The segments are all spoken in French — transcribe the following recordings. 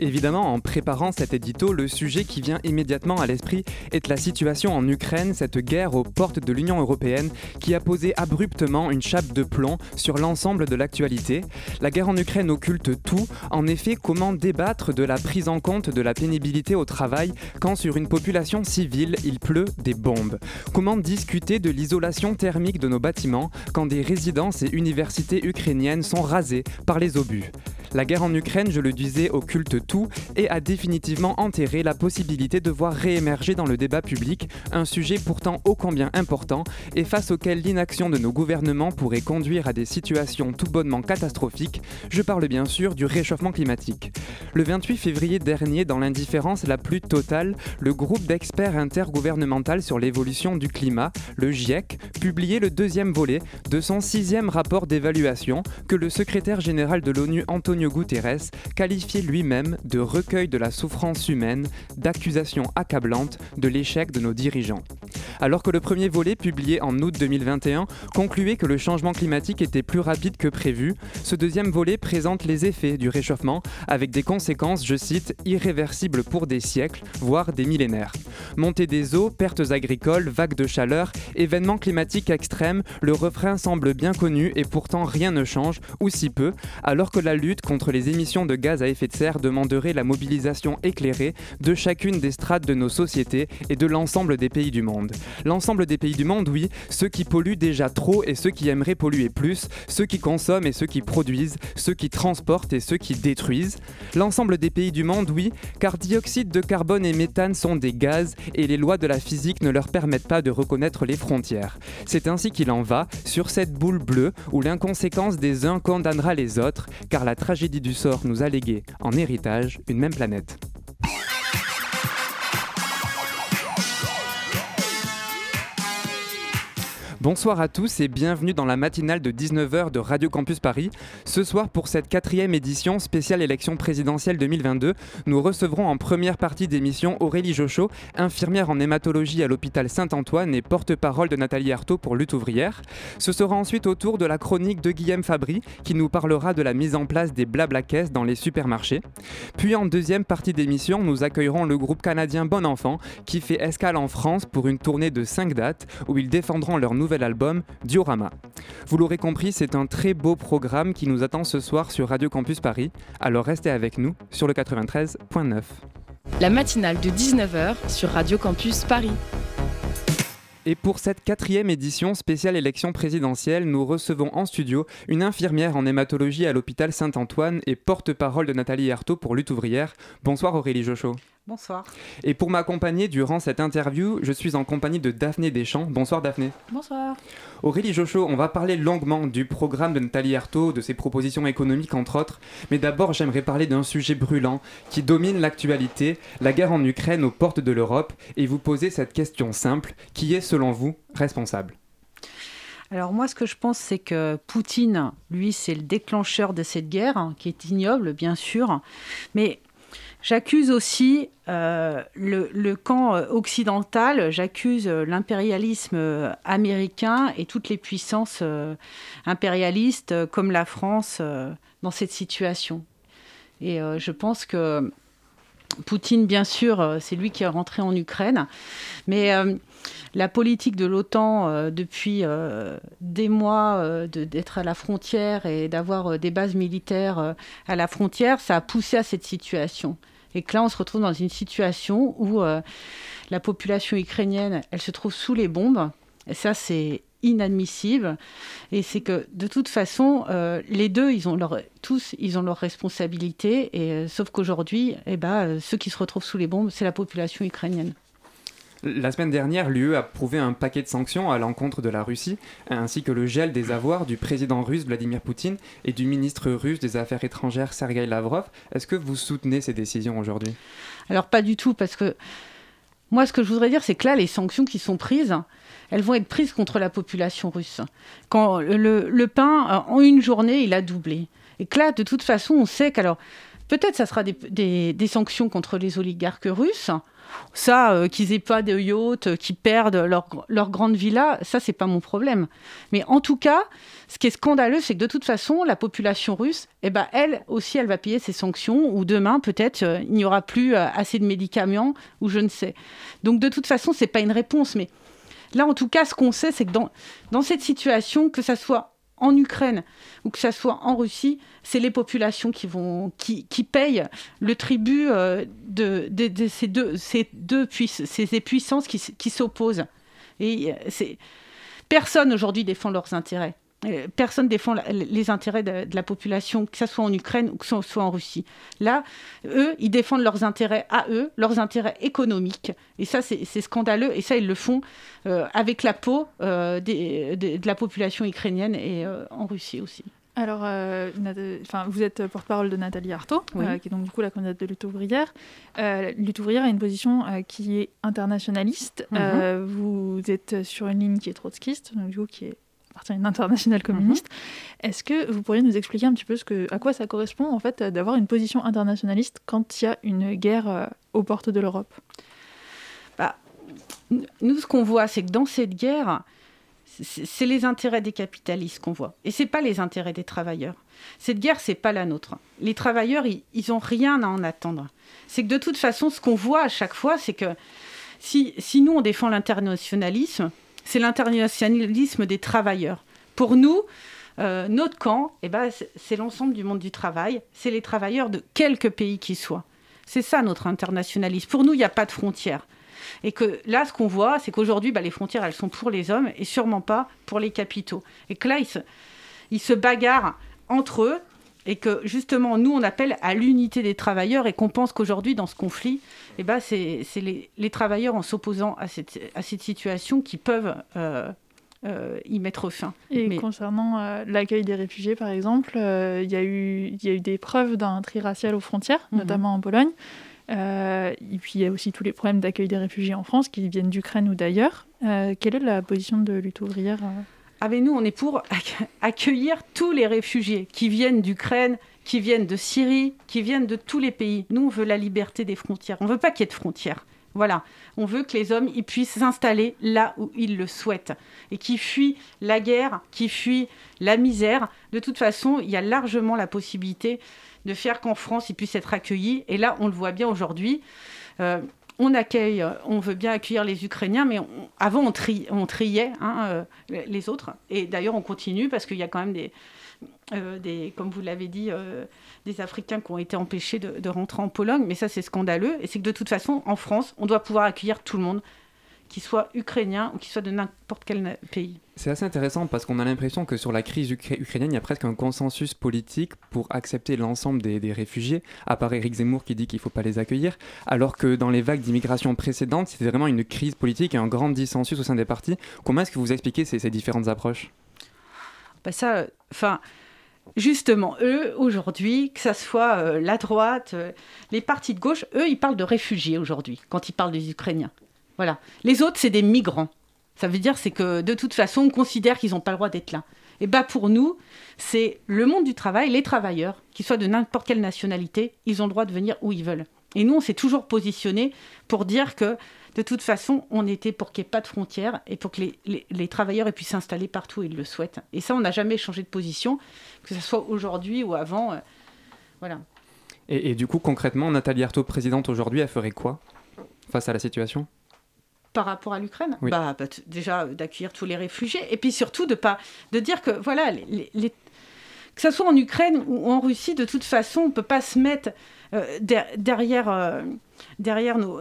Évidemment, en préparant cet édito, le sujet qui vient immédiatement à l'esprit est la situation en Ukraine, cette guerre aux portes de l'Union européenne qui a posé abruptement une chape de plomb sur l'ensemble de l'actualité. La guerre en Ukraine occulte tout. En effet, comment débattre de la prise en compte de la pénibilité au travail quand sur une population civile il pleut des bombes? Comment discuter de l'isolation thermique de nos bâtiments quand des résidences et universités ukrainiennes sont rasées par les obus? La guerre en Ukraine, je le disais, occulte tout et a définitivement enterré la possibilité de voir réémerger dans le débat public un sujet pourtant ô combien important et face auquel l'inaction de nos gouvernements pourrait conduire à des situations tout bonnement catastrophiques. Je parle bien sûr du réchauffement climatique. Le 28 février dernier, dans l'indifférence la plus totale, le groupe d'experts intergouvernemental sur l'évolution du climat, le GIEC, publiait le deuxième volet de son sixième rapport d'évaluation que le secrétaire général de l'ONU Antonio Antonio Guterres qualifiait lui-même de recueil de la souffrance humaine, d'accusation accablante de l'échec de nos dirigeants. Alors que le premier volet, publié en août 2021, concluait que le changement climatique était plus rapide que prévu, ce deuxième volet présente les effets du réchauffement avec des conséquences, je cite, irréversibles pour des siècles, voire des millénaires. Montée des eaux, pertes agricoles, vagues de chaleur, événements climatiques extrêmes, le refrain semble bien connu et pourtant rien ne change, ou si peu, alors que la lutte contre les émissions de gaz à effet de serre la mobilisation éclairée de chacune des strates de nos sociétés et de l'ensemble des pays du monde. L'ensemble des pays du monde, oui, ceux qui polluent déjà trop et ceux qui aimeraient polluer plus, ceux qui consomment et ceux qui produisent, ceux qui transportent et ceux qui détruisent. L'ensemble des pays du monde, oui, car dioxyde de carbone et méthane sont des gaz et les lois de la physique ne leur permettent pas de reconnaître les frontières. C'est ainsi qu'il en va sur cette boule bleue où l'inconséquence des uns condamnera les autres, car la tragédie du sort nous a légué en héritage une même planète. Bonsoir à tous et bienvenue dans la matinale de 19h de Radio Campus Paris. Ce soir, pour cette quatrième édition spéciale élection présidentielle 2022, nous recevrons en première partie d'émission Aurélie Jochot, infirmière en hématologie à l'hôpital Saint-Antoine et porte-parole de Nathalie Arthaud pour Lutte ouvrière. Ce sera ensuite au tour de la chronique de Guillaume Fabry qui nous parlera de la mise en place des blabla caisses dans les supermarchés. Puis en deuxième partie d'émission, nous accueillerons le groupe canadien Bon Enfant qui fait escale en France pour une tournée de 5 dates où ils défendront leur nouvelle nouvel album Diorama. Vous l'aurez compris, c'est un très beau programme qui nous attend ce soir sur Radio Campus Paris, alors restez avec nous sur le 93.9. La matinale de 19h sur Radio Campus Paris. Et pour cette quatrième édition spéciale élection présidentielle, nous recevons en studio une infirmière en hématologie à l'hôpital Saint-Antoine et porte-parole de Nathalie Herto pour Lutte ouvrière. Bonsoir Aurélie Jochot. Bonsoir. Et pour m'accompagner durant cette interview, je suis en compagnie de Daphné Deschamps. Bonsoir Daphné. Bonsoir. Aurélie Jochot, on va parler longuement du programme de Nathalie Arthaud, de ses propositions économiques entre autres. Mais d'abord, j'aimerais parler d'un sujet brûlant qui domine l'actualité, la guerre en Ukraine aux portes de l'Europe, et vous poser cette question simple. Qui est selon vous responsable? Alors moi, ce que je pense, c'est que Poutine, lui, c'est le déclencheur de cette guerre, hein, qui est ignoble, bien sûr. Mais J'accuse aussi euh, le, camp euh, occidental, j'accuse euh, l'impérialisme américain et toutes les puissances impérialistes comme la France dans cette situation. Et je pense que Poutine, bien sûr, c'est lui qui est rentré en Ukraine, mais la politique de l'OTAN depuis des mois d'être à la frontière et d'avoir des bases militaires à la frontière, ça a poussé à cette situation. Et que là, on se retrouve dans une situation où euh, la population ukrainienne, elle se trouve sous les bombes. Et ça, c'est inadmissible. Et c'est que de toute façon, euh, les deux, ils ont tous, ils ont leur responsabilité. Et euh, sauf qu'aujourd'hui, eh ben, ceux qui se retrouvent sous les bombes, c'est la population ukrainienne. La semaine dernière, l'UE a prouvé un paquet de sanctions à l'encontre de la Russie, ainsi que le gel des avoirs du président russe Vladimir Poutine et du ministre russe des Affaires étrangères Sergei Lavrov. Est-ce que vous soutenez ces décisions aujourd'hui? Alors pas du tout, parce que moi ce que je voudrais dire, c'est que là, les sanctions qui sont prises, elles vont être prises contre la population russe. Quand le, pain, en une journée, il a doublé. Et que là, de toute façon, on sait qu'alors, peut-être ça sera des, des sanctions contre les oligarques russes, ça, euh, qu'ils aient pas de yacht, euh, qu'ils perdent leur, leur grande villa, ça, c'est pas mon problème. Mais en tout cas, ce qui est scandaleux, c'est que de toute façon, la population russe, eh ben, elle aussi, elle va payer ses sanctions, ou demain, peut-être, euh, il n'y aura plus assez de médicaments, ou je ne sais. Donc, de toute façon, c'est pas une réponse. Mais là, en tout cas, ce qu'on sait, c'est que dans, dans cette situation, que ça soit en Ukraine ou que ça soit en Russie, c'est les populations qui vont qui, qui payent le tribut euh, de, ces deux ces deux ces puissances qui, qui s'opposent. Et euh, personne aujourd'hui défend leurs intérêts. Euh, personne défend les intérêts de, la population, que ce soit en Ukraine ou que ce soit en Russie. Là, eux, ils défendent leurs intérêts à eux, leurs intérêts économiques. Et ça, c'est scandaleux. Et ça, ils le font euh, avec la peau euh, de la population ukrainienne et en Russie aussi. Alors, enfin, vous êtes porte-parole de Nathalie Arthaud, qui est donc du coup la candidate de lutte ouvrière. lutte ouvrière a une position qui est internationaliste. Mhm. vous êtes sur une ligne qui est trotskiste, donc du coup qui est à une internationale communiste. Mhm. Est-ce que vous pourriez nous expliquer un petit peu ce que, à quoi ça correspond en fait d'avoir une position internationaliste quand il y a une guerre euh, aux portes de l'Europe? Bah, Nous, ce qu'on voit, c'est que dans cette guerre, c'est les intérêts des capitalistes qu'on voit, et c'est pas les intérêts des travailleurs. Cette guerre, c'est pas la nôtre. Les travailleurs, ils, ont rien à en attendre. C'est que de toute façon, ce qu'on voit à chaque fois, c'est que si, si nous on défend l'internationalisme, c'est l'internationalisme des travailleurs. Pour nous, euh, notre camp, eh ben, c'est l'ensemble du monde du travail, c'est les travailleurs de quelques pays qui soient. C'est ça notre internationalisme. Pour nous, il n'y a pas de frontières. Et que là, ce qu'on voit, c'est qu'aujourd'hui, bah, les frontières, elles sont pour les hommes et sûrement pas pour les capitaux. Et que là, ils se bagarrent entre eux et que justement, nous, on appelle à l'unité des travailleurs et qu'on pense qu'aujourd'hui, dans ce conflit, eh ben, c'est les, travailleurs, en s'opposant à cette, à cette situation, qui peuvent euh, euh, y mettre fin. Et concernant euh, l'accueil des réfugiés, par exemple, il y, a eu, y a eu des preuves d'un tri racial aux frontières, mhm. notamment en Pologne. et puis il y a aussi tous les problèmes d'accueil des réfugiés en France, qui viennent d'Ukraine ou d'ailleurs. quelle est la position de lutte ouvrière avec nous, on est pour accueillir tous les réfugiés qui viennent d'Ukraine, qui viennent de Syrie, qui viennent de tous les pays. Nous, on veut la liberté des frontières. On ne veut pas qu'il y ait de frontières. Voilà, on veut que les hommes ils puissent s'installer là où ils le souhaitent et qui fuient la guerre, qui fuient la misère. De toute façon, il y a largement la possibilité de faire qu'en France ils puissent être accueillis. Et là, on le voit bien aujourd'hui. Euh, on accueille, euh, on veut bien accueillir les Ukrainiens, mais avant on, triait hein, euh, les autres. Et d'ailleurs on continue parce qu'il y a quand même des, euh, comme vous l'avez dit, des Africains qui ont été empêchés de, de rentrer en Pologne. Mais ça c'est scandaleux. Et c'est que de toute façon, en France, on doit pouvoir accueillir tout le monde qu'il soit ukrainien ou qu'il soit de n'importe quel pays. C'est assez intéressant parce qu'on a l'impression que sur la crise ukrainienne, il y a presque un consensus politique pour accepter l'ensemble des, réfugiés, à part Eric Zemmour qui dit qu'il ne faut pas les accueillir, alors que dans les vagues d'immigration précédentes, c'était vraiment une crise politique et un grand dissensus au sein des partis. Comment est-ce que vous expliquez ces, ces différentes approches? Bah ça, enfin, justement, eux, aujourd'hui, que ce soit euh, la droite, euh, les partis de gauche, eux, ils parlent de réfugiés aujourd'hui, quand ils parlent des Ukrainiens. Voilà. Les autres, c'est des migrants. Ça veut dire que de toute façon, on considère qu'ils n'ont pas le droit d'être là. Et bah pour nous, c'est le monde du travail, les travailleurs, qu'ils soient de n'importe quelle nationalité, ils ont le droit de venir où ils veulent. Et nous, on s'est toujours positionné pour dire que de toute façon, on était pour qu'il n'y ait pas de frontières et pour que les, travailleurs puissent s'installer partout où ils le souhaitent. Et ça, on n'a jamais changé de position, que ce soit aujourd'hui ou avant. Euh, voilà. Et, et, du coup, concrètement, Nathalie Arthaud, présidente aujourd'hui, elle ferait quoi face à la situation? Par rapport à l'Ukraine bah, bah Déjà, euh, d'accueillir tous les réfugiés, et puis surtout de, pas, de dire que, voilà, les, que ce soit en Ukraine ou en Russie, de toute façon, on ne peut pas se mettre euh, derrière, euh,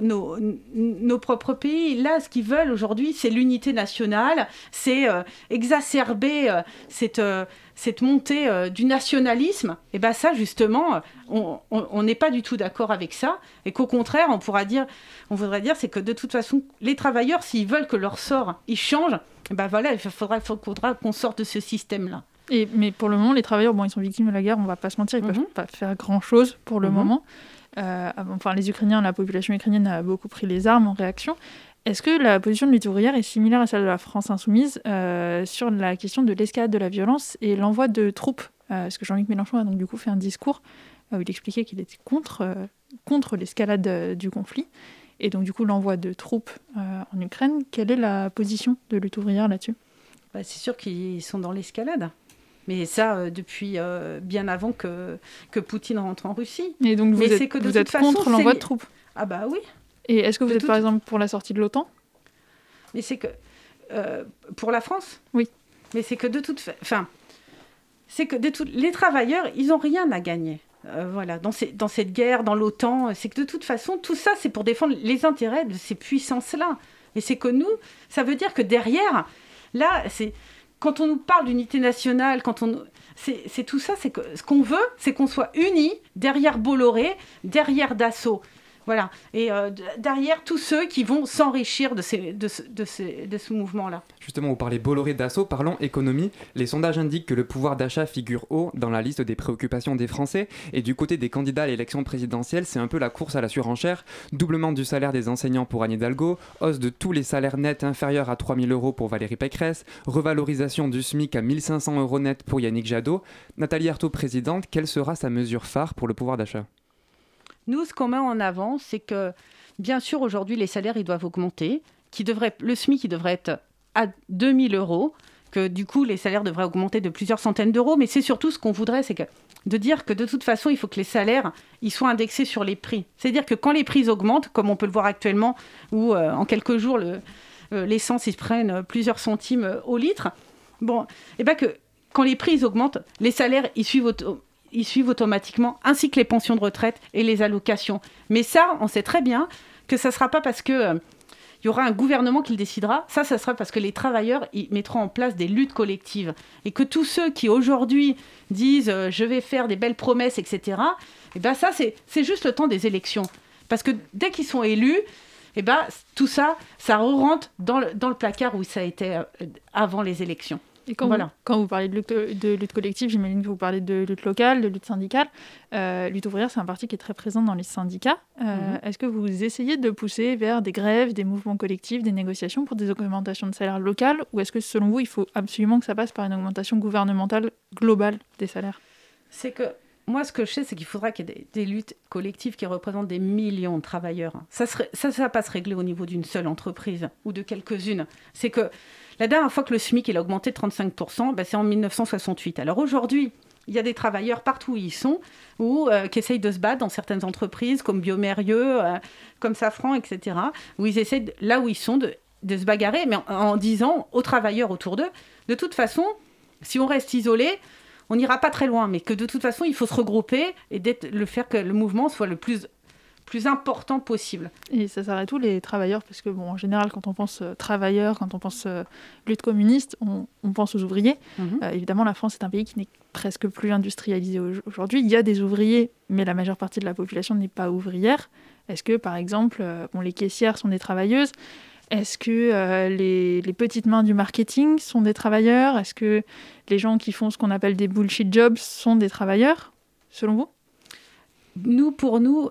nos, propres pays. Là, ce qu'ils veulent aujourd'hui, c'est l'unité nationale, c'est exacerber cette montée euh, du nationalisme, et ben ça justement, on n'est pas du tout d'accord avec ça, et qu'au contraire, on pourra dire, voudrait dire, c'est que de toute façon, les travailleurs, s'ils veulent que leur sort il change, eh ben voilà, il faudra qu'on sorte de ce système-là. Et, mais pour le moment, les travailleurs, bon, ils sont victimes de la guerre, on va pas se mentir, ils ne peuvent mhm. pas faire grand-chose pour le mhm. moment. Euh, enfin, les Ukrainiens, la population ukrainienne a beaucoup pris les armes en réaction. Est-ce que la position de lutte ouvrière est similaire à celle de la France insoumise euh, sur la question de l'escalade de la violence et l'envoi de troupes? Parce que Jean-Luc Mélenchon a donc du coup fait un discours où il expliquait qu'il était contre, contre l'escalade du conflit et donc du coup l'envoi de troupes en Ukraine. Quelle est la position de lutte ouvrière là-dessus? Bah, C'est sûr qu'ils sont dans l'escalade. Mais ça, depuis bien avant que, que Poutine rentre en Russie. Et donc vous êtes, que vous êtes contre l'envoi de troupes Ah bah oui. Et est-ce que vous êtes par exemple pour la sortie de l'OTAN? Mais c'est que euh, pour la France? Oui. Mais c'est que de toute enfin, c'est que de tout... les travailleurs, ils n'ont rien à gagner. Euh, voilà, dans, ces... dans cette guerre, dans l'OTAN, c'est que de toute façon, tout ça, c'est pour défendre les intérêts de ces puissances-là. Et c'est que nous, ça veut dire que derrière, là, c'est quand on nous parle d'unité nationale, quand on c'est tout ça, c'est que ce qu'on veut, c'est qu'on soit unis derrière Bolloré, derrière Dassault. Voilà. Et euh, derrière tous ceux qui vont s'enrichir de, ce mouvement-là. Justement, vous parlez Bolloré d'assaut, parlons économie. Les sondages indiquent que le pouvoir d'achat figure haut dans la liste des préoccupations des Français. Et du côté des candidats à l'élection présidentielle, c'est un peu la course à la surenchère. Doublement du salaire des enseignants pour Anne Hidalgo, hausse de tous les salaires nets inférieurs à 3000 euros pour Valérie Pécresse, revalorisation du SMIC à 1500 euros net pour Yannick Jadot. Nathalie Arthaud, présidente, quelle sera sa mesure phare pour le pouvoir d'achat? Nous, ce qu'on met en avant, c'est que, bien sûr, aujourd'hui, les salaires, ils doivent augmenter. Qui le SMIC, il devrait être à 2000 euros, que du coup, les salaires devraient augmenter de plusieurs centaines d'euros. Mais c'est surtout ce qu'on voudrait, c'est que de dire que de toute façon, il faut que les salaires ils soient indexés sur les prix. C'est-à-dire que quand les prix augmentent, comme on peut le voir actuellement, où euh, en quelques jours, le, euh, l'essence, ils prennent plusieurs centimes au litre, bon, et eh bien que quand les prix augmentent, les salaires, ils suivent ils suivent automatiquement, ainsi que les pensions de retraite et les allocations. Mais ça, on sait très bien que ça ne sera pas parce que euh, y aura un gouvernement qui le décidera. Ça, ça sera parce que les travailleurs ils mettront en place des luttes collectives. Et que tous ceux qui aujourd'hui disent euh, je vais faire des belles promesses, etc., et eh ben ça, c'est juste le temps des élections. Parce que dès qu'ils sont élus, eh ben, tout ça, ça rentre dans le, dans le placard où ça été euh, avant les élections. Et quand, voilà. vous, quand vous parlez de lutte, de lutte collective, j'imagine que vous parlez de lutte locale, de lutte syndicale. Euh, lutte ouvrière, c'est un parti qui est très présent dans les syndicats. Euh, mhm. Est-ce que vous essayez de pousser vers des grèves, des mouvements collectifs, des négociations pour des augmentations de salaire locales Ou est-ce que selon vous, il faut absolument que ça passe par une augmentation gouvernementale globale des salaires? C'est que moi, ce que je sais, c'est qu'il faudra qu'il y ait des, luttes collectives qui représentent des millions de travailleurs. Ça ne va pas se régler au niveau d'une seule entreprise ou de quelques-unes. C'est que la dernière fois que le SMIC a augmenté de 35%, bah, c'est en 1968. Alors aujourd'hui, il y a des travailleurs partout où ils sont, ou euh, qui essayent de se battre dans certaines entreprises comme Biomérieux, euh, comme Safran, etc., où ils essaient, là où ils sont, de, se bagarrer, mais en, disant aux travailleurs autour d'eux, de toute façon, si on reste isolé, on n'ira pas très loin, mais que de toute façon, il faut se regrouper et le faire que le mouvement soit le plus plus important possible. Et ça s'arrête où les travailleurs? Parce que, bon, en général, quand on pense euh, travailleurs, quand on pense euh, lutte communiste, on, pense aux ouvriers. Mhm. Euh, évidemment, la France est un pays qui n'est presque plus industrialisé aujourd'hui. Il y a des ouvriers, mais la majeure partie de la population n'est pas ouvrière. Est-ce que, par exemple, bon, les caissières sont des travailleuses? Est-ce que les, les, petites mains du marketing sont des travailleurs? Est-ce que les gens qui font ce qu'on appelle des bullshit jobs sont des travailleurs, selon vous? Nous, pour nous,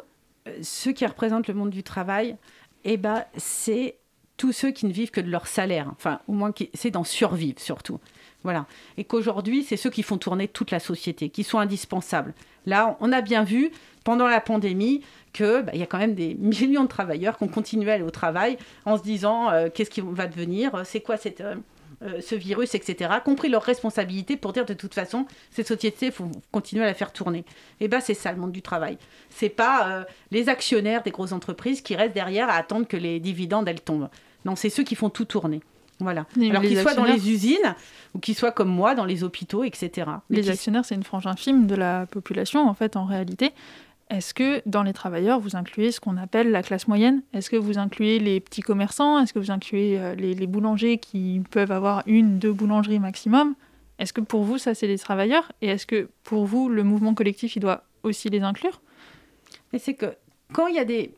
ceux qui représentent le monde du travail, eh ben, c'est tous ceux qui ne vivent que de leur salaire. Enfin, au moins, c'est d'en survivre surtout. Voilà. Et qu'aujourd'hui, c'est ceux qui font tourner toute la société, qui sont indispensables. Là, on a bien vu pendant la pandémie qu'il bah, y a quand même des millions de travailleurs qui ont continué à aller au travail en se disant euh, qu'est-ce qui va devenir, c'est quoi cette, euh, euh, ce virus, etc., compris leurs responsabilités pour dire de toute façon, cette société, il faut continuer à la faire tourner. Et bien, c'est ça le monde du travail. C'est pas euh, les actionnaires des grosses entreprises qui restent derrière à attendre que les dividendes, elles tombent. Non, c'est ceux qui font tout tourner. Voilà. Alors qu'ils soient dans les usines ou qu'ils soient comme moi dans les hôpitaux, etc. les actionnaires, c'est une frange infime de la population, en fait, en réalité. Est-ce que dans les travailleurs, vous incluez ce qu'on appelle la classe moyenne? Est-ce que vous incluez les petits commerçants? Est-ce que vous incluez euh, les, boulangers qui peuvent avoir une, deux boulangeries maximum? Est-ce que pour vous, ça, c'est les travailleurs? Et est-ce que pour vous, le mouvement collectif, il doit aussi les inclure? Mais c'est que quand il y a des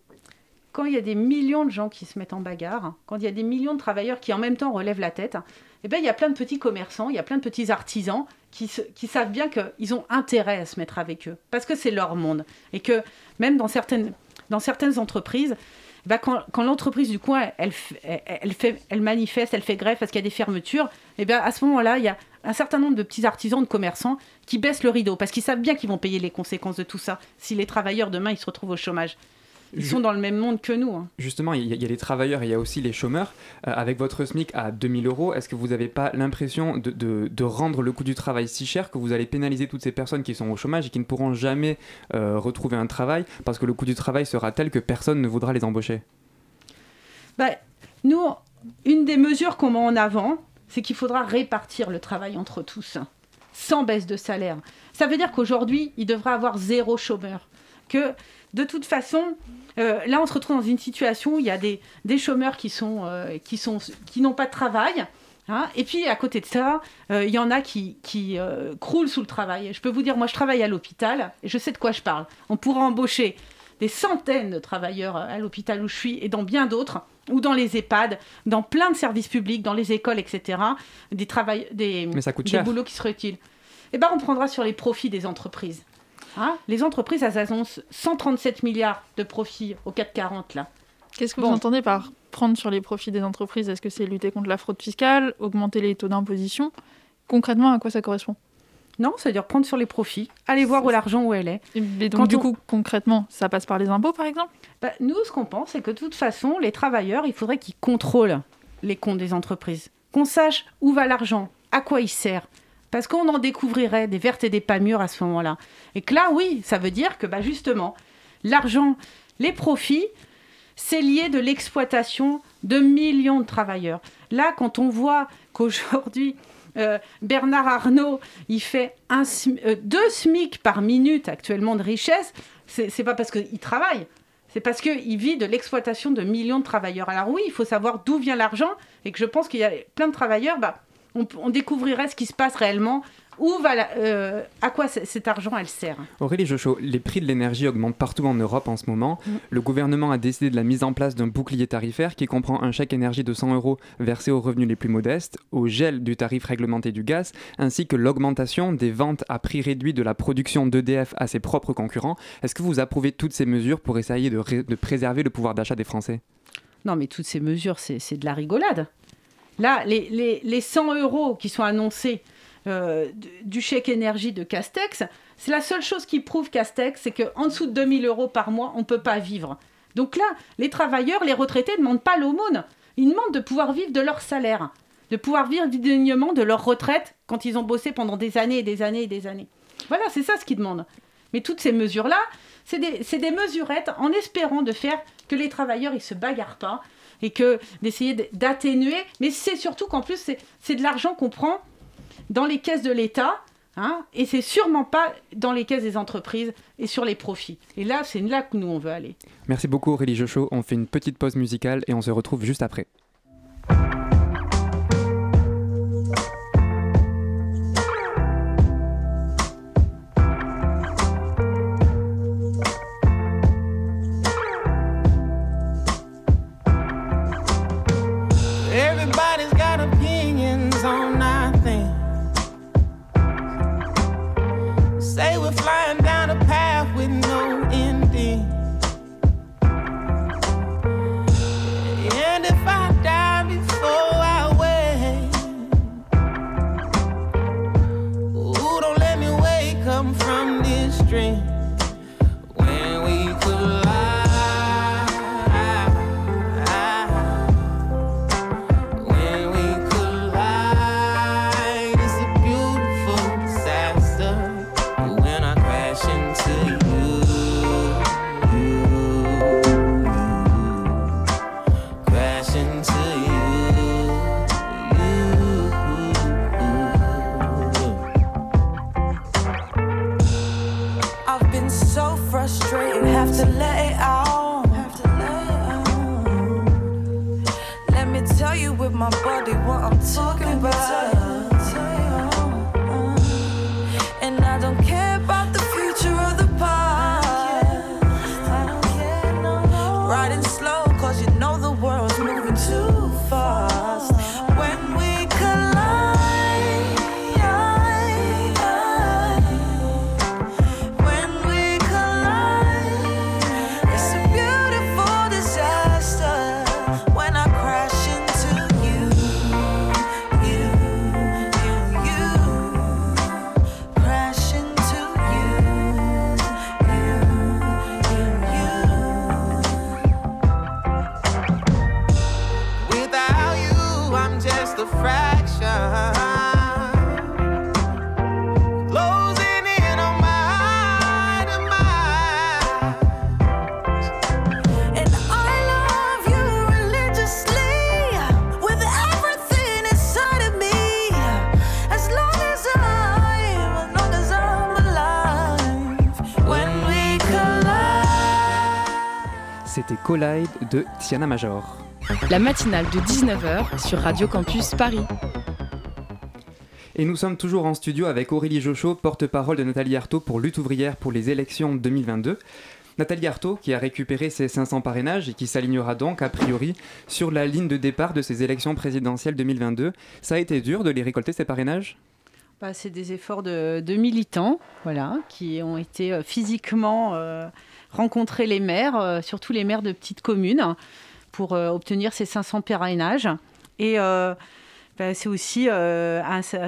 quand il y a des millions de gens qui se mettent en bagarre, quand il y a des millions de travailleurs qui en même temps relèvent la tête, eh ben, il y a plein de petits commerçants, il y a plein de petits artisans qui, savent bien qu'ils ont intérêt à se mettre avec eux, parce que c'est leur monde. Et que même dans certaines, dans certaines entreprises, ben, quand, l'entreprise du coin, elle, elle manifeste, elle fait grève parce qu'il y a des fermetures, et eh bien à ce moment-là, il y a un certain nombre de petits artisans, de commerçants qui baissent le rideau parce qu'ils savent bien qu'ils vont payer les conséquences de tout ça si les travailleurs demain ils se retrouvent au chômage. Ils sont dans le même monde que nous. Hein. Justement, il y, a les travailleurs et il y a aussi les chômeurs. Euh, avec votre SMIC à 2000 euros, est-ce que vous n'avez pas l'impression de, de, rendre le coût du travail si cher que vous allez pénaliser toutes ces personnes qui sont au chômage et qui ne pourront jamais euh, retrouver un travail parce que le coût du travail sera tel que personne ne voudra les embaucher? Bah, Nous, une des mesures qu'on met en avant, c'est qu'il faudra répartir le travail entre tous, sans baisse de salaire. Ça veut dire qu'aujourd'hui, il devrait avoir zéro chômeur. Que de toute façon, euh, là, on se retrouve dans une situation où il y a des, chômeurs qui sont, euh, qui sont, qui n'ont pas de travail. Hein. et puis à côté de ça, euh, il y en a qui, qui croulent sous le travail. Je peux vous dire, moi je travaille à l'hôpital et je sais de quoi je parle. On pourra embaucher des centaines de travailleurs à l'hôpital où je suis et dans bien d'autres, ou dans les EHPAD, dans plein de services publics, dans les écoles, etc. Des, travail, des, des boulots qui seraient utiles. Eh ben, on prendra sur les profits des entreprises. Hein les entreprises, elles annoncent 137 milliards de profits au 440 là. Qu'est-ce que vous entendez par prendre sur les profits des entreprises? Est-ce que c'est lutter contre la fraude fiscale, augmenter les taux d'imposition? Concrètement, à quoi ça correspond? Non, c'est-à-dire prendre sur les profits, aller voir où l'argent où elle est. Donc, du coup, concrètement, ça passe par les impôts, par exemple? Bah, Nous, ce qu'on pense, c'est que de toute façon, les travailleurs, il faudrait qu'ils contrôlent les comptes des entreprises. Qu'on sache où va l'argent, à quoi il sert. Parce qu'on en découvrirait des vertes et des pas mûres à ce moment-là. Et que là, oui, ça veut dire que bah, justement, l'argent, les profits, c'est lié de l'exploitation de millions de travailleurs. Là, quand on voit qu'aujourd'hui, euh, Bernard Arnault, il fait euh, deux SMIC par minute actuellement de richesse, c'est pas parce qu'il travaille, c'est parce qu'il vit de l'exploitation de millions de travailleurs. Alors oui, il faut savoir d'où vient l'argent et que je pense qu'il y a plein de travailleurs, bah, on, découvrirait ce qui se passe réellement où va euh, à quoi cet argent elle sert? Aurélie Jochot, les prix de l'énergie augmentent partout en Europe en ce moment. Mm. Le gouvernement a décidé de la mise en place d'un bouclier tarifaire qui comprend un chèque énergie de 100 euros versé aux revenus les plus modestes, au gel du tarif réglementé du gaz, ainsi que l'augmentation des ventes à prix réduit de la production d'EDF à ses propres concurrents. Est-ce que vous approuvez toutes ces mesures pour essayer de, de préserver le pouvoir d'achat des Français? Non, mais toutes ces mesures, c'est de la rigolade. Là, les, les, 100 euros qui sont annoncés euh, du chèque énergie de Castex, c'est la seule chose qui prouve Castex, c'est qu'en dessous de 2000 euros par mois, on ne peut pas vivre. Donc là, les travailleurs, les retraités ne demandent pas l'aumône. Ils demandent de pouvoir vivre de leur salaire, de pouvoir vivre dignement de leur retraite quand ils ont bossé pendant des années et des années et des années. Voilà, c'est ça ce qu'ils demandent. Mais toutes ces mesures-là, c'est des, des, mesurettes en espérant de faire que les travailleurs, ils se bagarrent pas, et que d'essayer d'atténuer. Mais c'est surtout qu'en plus, c'est de l'argent qu'on prend dans les caisses de l'État. Hein, et c'est sûrement pas dans les caisses des entreprises et sur les profits. Et là, c'est là que nous, on veut aller. Merci beaucoup Aurélie Jochot. On fait une petite pause musicale et on se retrouve juste après. De Tiana Major. La matinale de 19h sur Radio Campus Paris. Et nous sommes toujours en studio avec Aurélie Jochot, porte-parole de Nathalie Arthaud pour Lutte ouvrière pour les élections 2022. Nathalie Arthaud, qui a récupéré ses 500 parrainages et qui s'alignera donc, a priori, sur la ligne de départ de ces élections présidentielles 2022. Ça a été dur de les récolter, ces parrainages? Bah, C'est des efforts de, militants voilà, qui ont été euh, physiquement euh, rencontrer les maires, euh, surtout les maires de petites communes, pour obtenir ces 500 parrainages. Et bah, c'est aussi assez...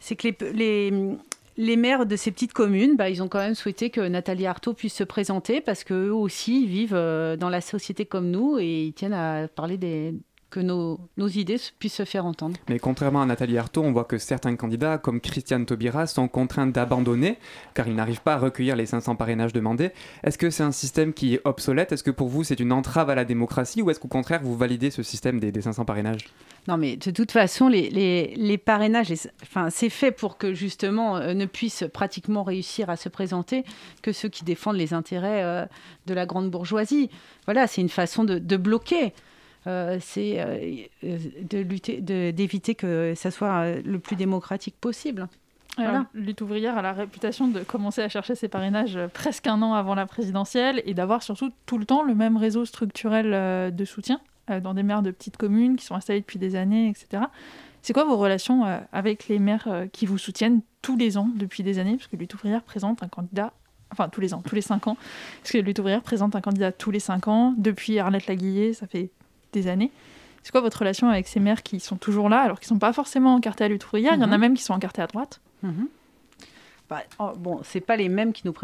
c'est que les, maires de ces petites communes, bah, ils ont quand même souhaité que Nathalie Arthaud puisse se présenter parce qu'eux aussi vivent dans la société comme nous et ils tiennent à parler des, que nos, idées puissent se faire entendre. Mais contrairement à Nathalie Arthaud, on voit que certains candidats, comme Christiane Taubira, sont contraints d'abandonner car ils n'arrivent pas à recueillir les 500 parrainages demandés. Est-ce que c'est un système qui est obsolète? Est-ce que pour vous c'est une entrave à la démocratie ou est-ce qu'au contraire vous validez ce système des, 500 parrainages? Non mais de toute façon les, les, parrainages, enfin, c'est fait pour que justement euh, ne puissent pratiquement réussir à se présenter que ceux qui défendent les intérêts euh, de la grande bourgeoisie. Voilà, c'est une façon de, de bloquer. Euh, c'est euh, de lutter, d'éviter que ça soit euh, le plus démocratique possible. Voilà. Lutte ouvrière a la réputation de commencer à chercher ses parrainages presque un an avant la présidentielle et d'avoir surtout tout le temps le même réseau structurel de soutien dans des maires de petites communes qui sont installés depuis des années, etc. C'est quoi vos relations avec les maires qui vous soutiennent tous les ans depuis des années? Parce que Lutte ouvrière présente un candidat, enfin tous les ans, tous les cinq ans. Parce que Lutte ouvrière présente un candidat tous les cinq ans. Depuis Arlette Laguillet, ça fait des années. C'est quoi votre relation avec ces maires qui sont toujours là, alors qu'ils ne sont pas forcément encartés à lutte Il y en a mhm. même qui sont encartés à droite. Bah, oh, bon, c'est pas les mêmes qui nous,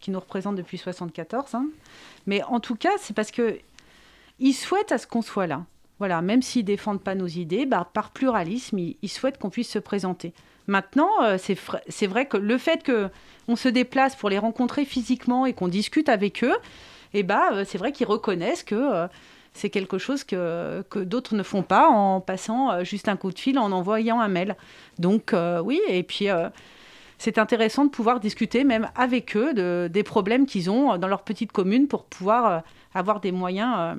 qui nous représentent depuis 74, hein. mais en tout cas, c'est parce que ils souhaitent à ce qu'on soit là. Voilà, même s'ils défendent pas nos idées, bah, par pluralisme, ils, souhaitent qu'on puisse se présenter. Maintenant, euh, c'est vrai que le fait qu'on se déplace pour les rencontrer physiquement et qu'on discute avec eux, eh bah, euh, c'est vrai qu'ils reconnaissent que euh, c'est quelque chose que, que d'autres ne font pas en passant euh, juste un coup de fil, en envoyant un mail. Donc euh, oui, et puis euh, c'est intéressant de pouvoir discuter même avec eux de, des problèmes qu'ils ont dans leur petite commune pour pouvoir avoir des moyens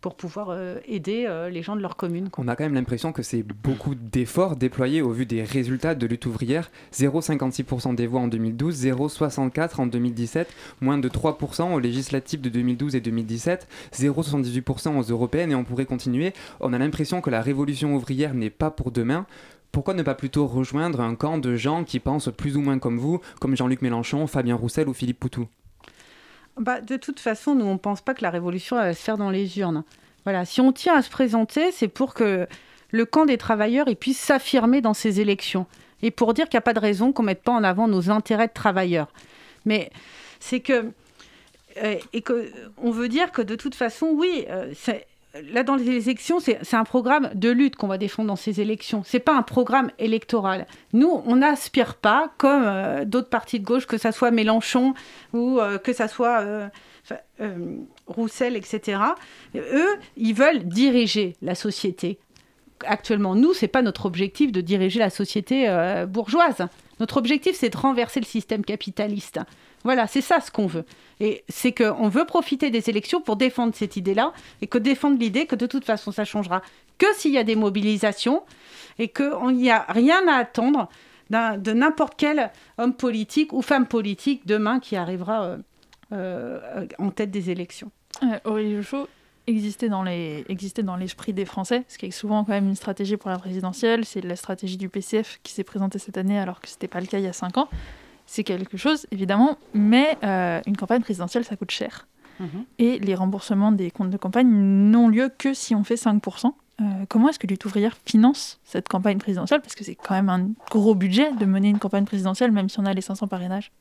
pour pouvoir euh, aider euh, les gens de leur commune. On a quand même l'impression que c'est beaucoup d'efforts déployés au vu des résultats de lutte ouvrière. 0,56% des voix en 2012, 0,64% en 2017, moins de 3% aux législatives de 2012 et 2017, 0,78% aux européennes et on pourrait continuer. On a l'impression que la révolution ouvrière n'est pas pour demain pourquoi ne pas plutôt rejoindre un camp de gens qui pensent plus ou moins comme vous, comme Jean-Luc Mélenchon, Fabien Roussel ou Philippe Poutou? Bah, de toute façon, nous, on ne pense pas que la révolution va se faire dans les urnes. Voilà, si on tient à se présenter, c'est pour que le camp des travailleurs puisse s'affirmer dans ces élections. Et pour dire qu'il n'y a pas de raison qu'on ne mette pas en avant nos intérêts de travailleurs. Mais c'est que... Euh, et que on veut dire que de toute façon, oui, euh, c'est là, dans les élections, c'est un programme de lutte qu'on va défendre dans ces élections. C'est pas un programme électoral. Nous, on n'aspire pas, comme euh, d'autres partis de gauche, que ça soit Mélenchon ou euh, que ça soit euh, Roussel, etc. Eux, ils veulent diriger la société. Actuellement, nous, c'est pas notre objectif de diriger la société bourgeoise. Notre objectif, c'est de renverser le système capitaliste. Voilà, c'est ça ce qu'on veut. Et c'est qu'on veut profiter des élections pour défendre cette idée-là et que défendre l'idée que de toute façon ça changera que s'il y a des mobilisations et qu'il n'y a rien à attendre de n'importe quel homme politique ou femme politique demain qui arrivera euh, euh, en tête des élections. Euh, Aurélie Jochot existait dans l'esprit des Français, ce qui est souvent quand même une stratégie pour la présidentielle. C'est la stratégie du PCF qui s'est présentée cette année alors que ce n'était pas le cas il y a cinq ans c'est quelque chose, évidemment, mais euh, une campagne présidentielle, ça coûte cher. Mhm. Et les remboursements des comptes de campagne n'ont lieu que si on fait 5%. Euh, comment est-ce que Lutte ouvrière finance cette campagne présidentielle? Parce que c'est quand même un gros budget de mener une campagne présidentielle, même si on a les 500 parrainages.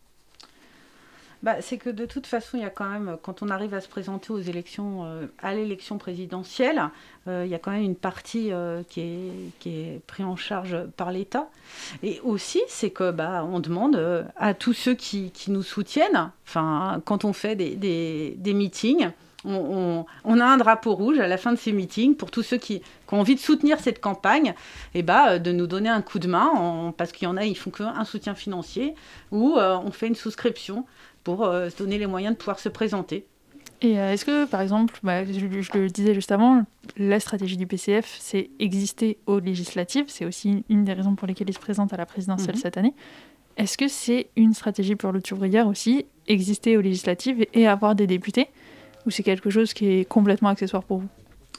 Bah, c'est que de toute façon, il y a quand même, quand on arrive à se présenter aux élections, euh, à l'élection présidentielle, euh, il y a quand même une partie euh, qui, est, qui prise en charge par l'État. Et aussi, c'est que bah, on demande à tous ceux qui, nous soutiennent, enfin, quand on fait des, des, des meetings, on, on, a un drapeau rouge à la fin de ces meetings pour tous ceux qui, qui ont envie de soutenir cette campagne, et bah, de nous donner un coup de main, parce qu'il y en a, ils font qu'un soutien financier, ou on fait une souscription pour euh, se donner les moyens de pouvoir se présenter. Et euh, est-ce que, par exemple, bah, je, le disais juste avant, la stratégie du PCF, c'est exister aux législatives. C'est aussi une des raisons pour lesquelles il se présente à la présidentielle mhm. cette année. Est-ce que c'est une stratégie pour lutte ouvrière aussi, exister aux législatives et avoir des députés? Ou c'est quelque chose qui est complètement accessoire pour vous?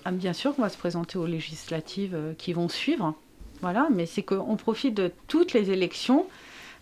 Ah, Bien sûr qu'on va se présenter aux législatives euh, qui vont suivre. Voilà, mais c'est qu'on profite de toutes les élections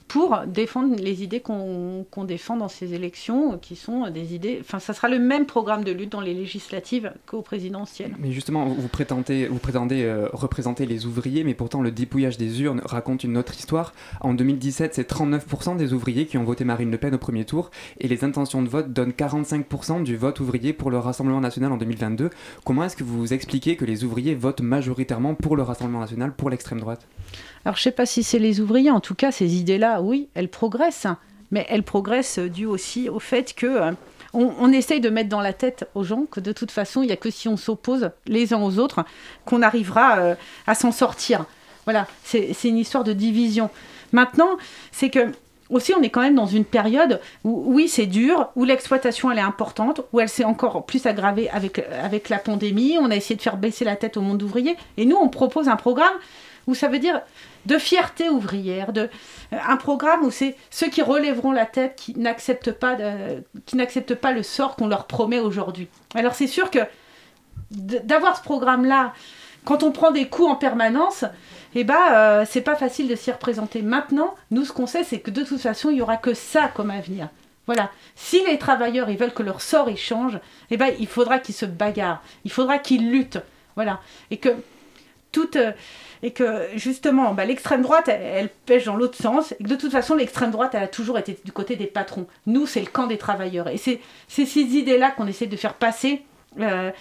pour défendre les idées qu'on défend dans ces élections, qui sont des idées. Enfin, ça sera le même programme de lutte dans les législatives qu'au présidentiel. Mais justement, vous prétendez, vous prétendez euh, représenter les ouvriers, mais pourtant le dépouillage des urnes raconte une autre histoire. En 2017, c'est 39% des ouvriers qui ont voté Marine Le Pen au premier tour, et les intentions de vote donnent 45% du vote ouvrier pour le Rassemblement national en 2022. Comment est-ce que vous expliquez que les ouvriers votent majoritairement pour le Rassemblement national, pour l'extrême droite? Alors je ne sais pas si c'est les ouvriers, en tout cas ces idées-là, oui, elles progressent, mais elles progressent dû aussi au fait que euh, on, essaye de mettre dans la tête aux gens que de toute façon, il n'y a que si on s'oppose les uns aux autres qu'on arrivera euh, à s'en sortir. Voilà, c'est une histoire de division. Maintenant, c'est que aussi, on est quand même dans une période où, oui, c'est dur, où l'exploitation, elle est importante, où elle s'est encore plus aggravée avec, avec la pandémie. On a essayé de faire baisser la tête au monde ouvrier. Et nous, on propose un programme où ça veut dire de fierté ouvrière, de, euh, un programme où c'est ceux qui relèveront la tête, qui n'acceptent pas, qui n'acceptent pas le sort qu'on leur promet aujourd'hui. Alors c'est sûr que d'avoir ce programme-là, quand on prend des coups en permanence, eh ben, euh, c'est pas facile de s'y représenter. Maintenant, nous, ce qu'on sait, c'est que de toute façon, il y aura que ça comme avenir. Voilà. Si les travailleurs ils veulent que leur sort change, eh ben, il faudra qu'ils se bagarrent, il faudra qu'ils luttent. Voilà. Et que toute, euh, et que justement, bah, l'extrême droite, elle, pêche dans l'autre sens, et que de toute façon, l'extrême droite, elle a toujours été du côté des patrons. Nous, c'est le camp des travailleurs. Et c'est ces idées-là qu'on essaie de faire passer euh,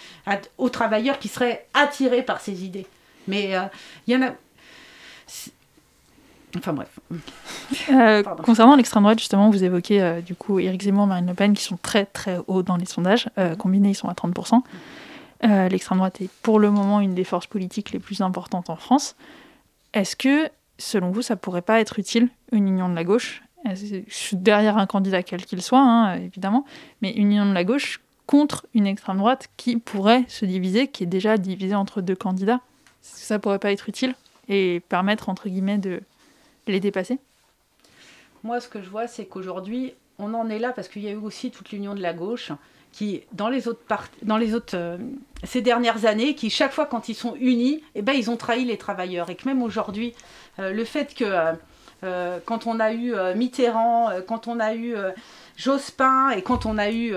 aux travailleurs qui seraient attirés par ces idées. Mais euh, il y en a... Enfin bref. Euh, concernant l'extrême droite, justement, vous évoquez du coup Éric Zemmour, Marine Le Pen, qui sont très très hauts dans les sondages. combinés, ils sont à 30%. Euh, l'extrême droite est pour le moment une des forces politiques les plus importantes en France. Est-ce que, selon vous, ça pourrait pas être utile, une union de la gauche? Suis derrière un candidat quel qu'il soit, hein, évidemment, mais une union de la gauche contre une extrême droite qui pourrait se diviser, qui est déjà divisée entre deux candidats? Est-ce que ça pourrait pas être utile et permettre, entre guillemets, de les dépasser? Moi, ce que je vois, c'est qu'aujourd'hui, on en est là parce qu'il y a eu aussi toute l'union de la gauche qui, dans les autres, dans les autres euh, ces dernières années, qui chaque fois quand ils sont unis, eh ben, ils ont trahi les travailleurs. Et que même aujourd'hui, euh, le fait que euh, quand on a eu Mitterrand, quand on a eu Jospin et quand on a eu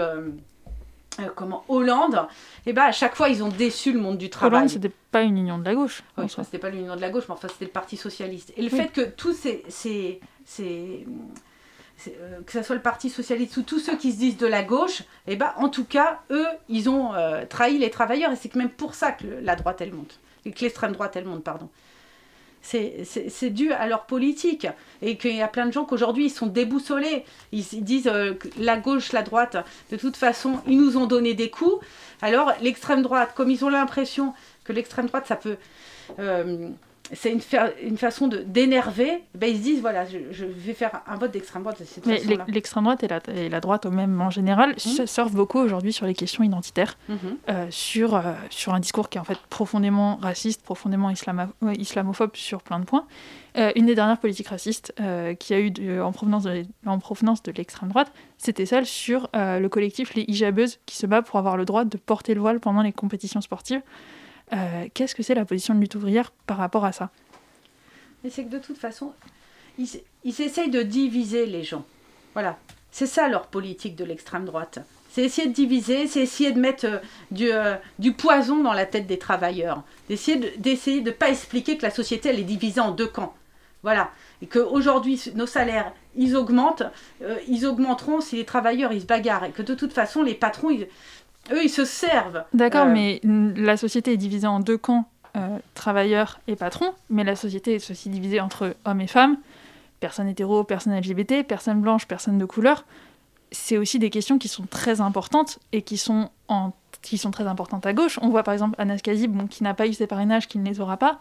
comment Hollande, et eh ben à chaque fois ils ont déçu le monde du travail. Hollande c'était pas une union de la gauche. Oui, c'était pas l'union de la gauche, mais enfin c'était le Parti socialiste. Et le fait que tous ces, ces, ces euh, que ce soit le Parti socialiste ou tous ceux qui se disent de la gauche, eh ben, en tout cas, eux, ils ont euh, trahi les travailleurs. Et c'est même pour ça que la droite, elle monte. Que l'extrême droite, elle monte, pardon. C'est dû à leur politique. Et qu'il y a plein de gens qu'aujourd'hui, ils sont déboussolés. Ils, disent euh, la gauche, la droite, de toute façon, ils nous ont donné des coups. Alors, l'extrême droite, comme ils ont l'impression que l'extrême droite, ça peut c'est une, une, façon d'énerver, ben ils se disent voilà, je, vais faire un vote d'extrême droite. Mais l'extrême droite et la, et la, droite, au même en général, mmh. surfent beaucoup aujourd'hui sur les questions identitaires, mmh. euh, sur, euh, sur un discours qui est en fait profondément raciste, profondément islamophobe sur plein de points. Euh, une des dernières politiques racistes qui a eu en provenance de, en provenance de l'extrême droite, c'était celle sur le collectif Les Hijabeuses qui se bat pour avoir le droit de porter le voile pendant les compétitions sportives. Euh, qu'est-ce que c'est la position de lutte ouvrière par rapport à ça Mais c'est que de toute façon, ils, essayent de diviser les gens. Voilà. C'est ça leur politique de l'extrême droite. C'est essayer de diviser, c'est essayer de mettre euh, du, euh, du, poison dans la tête des travailleurs. D'essayer de ne pas expliquer que la société, elle est divisée en deux camps. Voilà. Et qu'aujourd'hui, nos salaires, ils augmentent. ils augmenteront si les travailleurs, ils se bagarrent. Et que de toute façon, les patrons, ils, eux, ils se servent. D'accord, euh, mais la société est divisée en deux camps, euh, travailleurs et patrons, mais la société est aussi divisée entre hommes et femmes, personnes hétéro, personnes LGBT, personnes blanches, personnes de couleur. C'est aussi des questions qui sont très importantes et qui sont, en, qui sont très importantes à gauche. On voit par exemple Anas Kazib, qui n'a pas eu ses parrainages, qui ne les aura pas.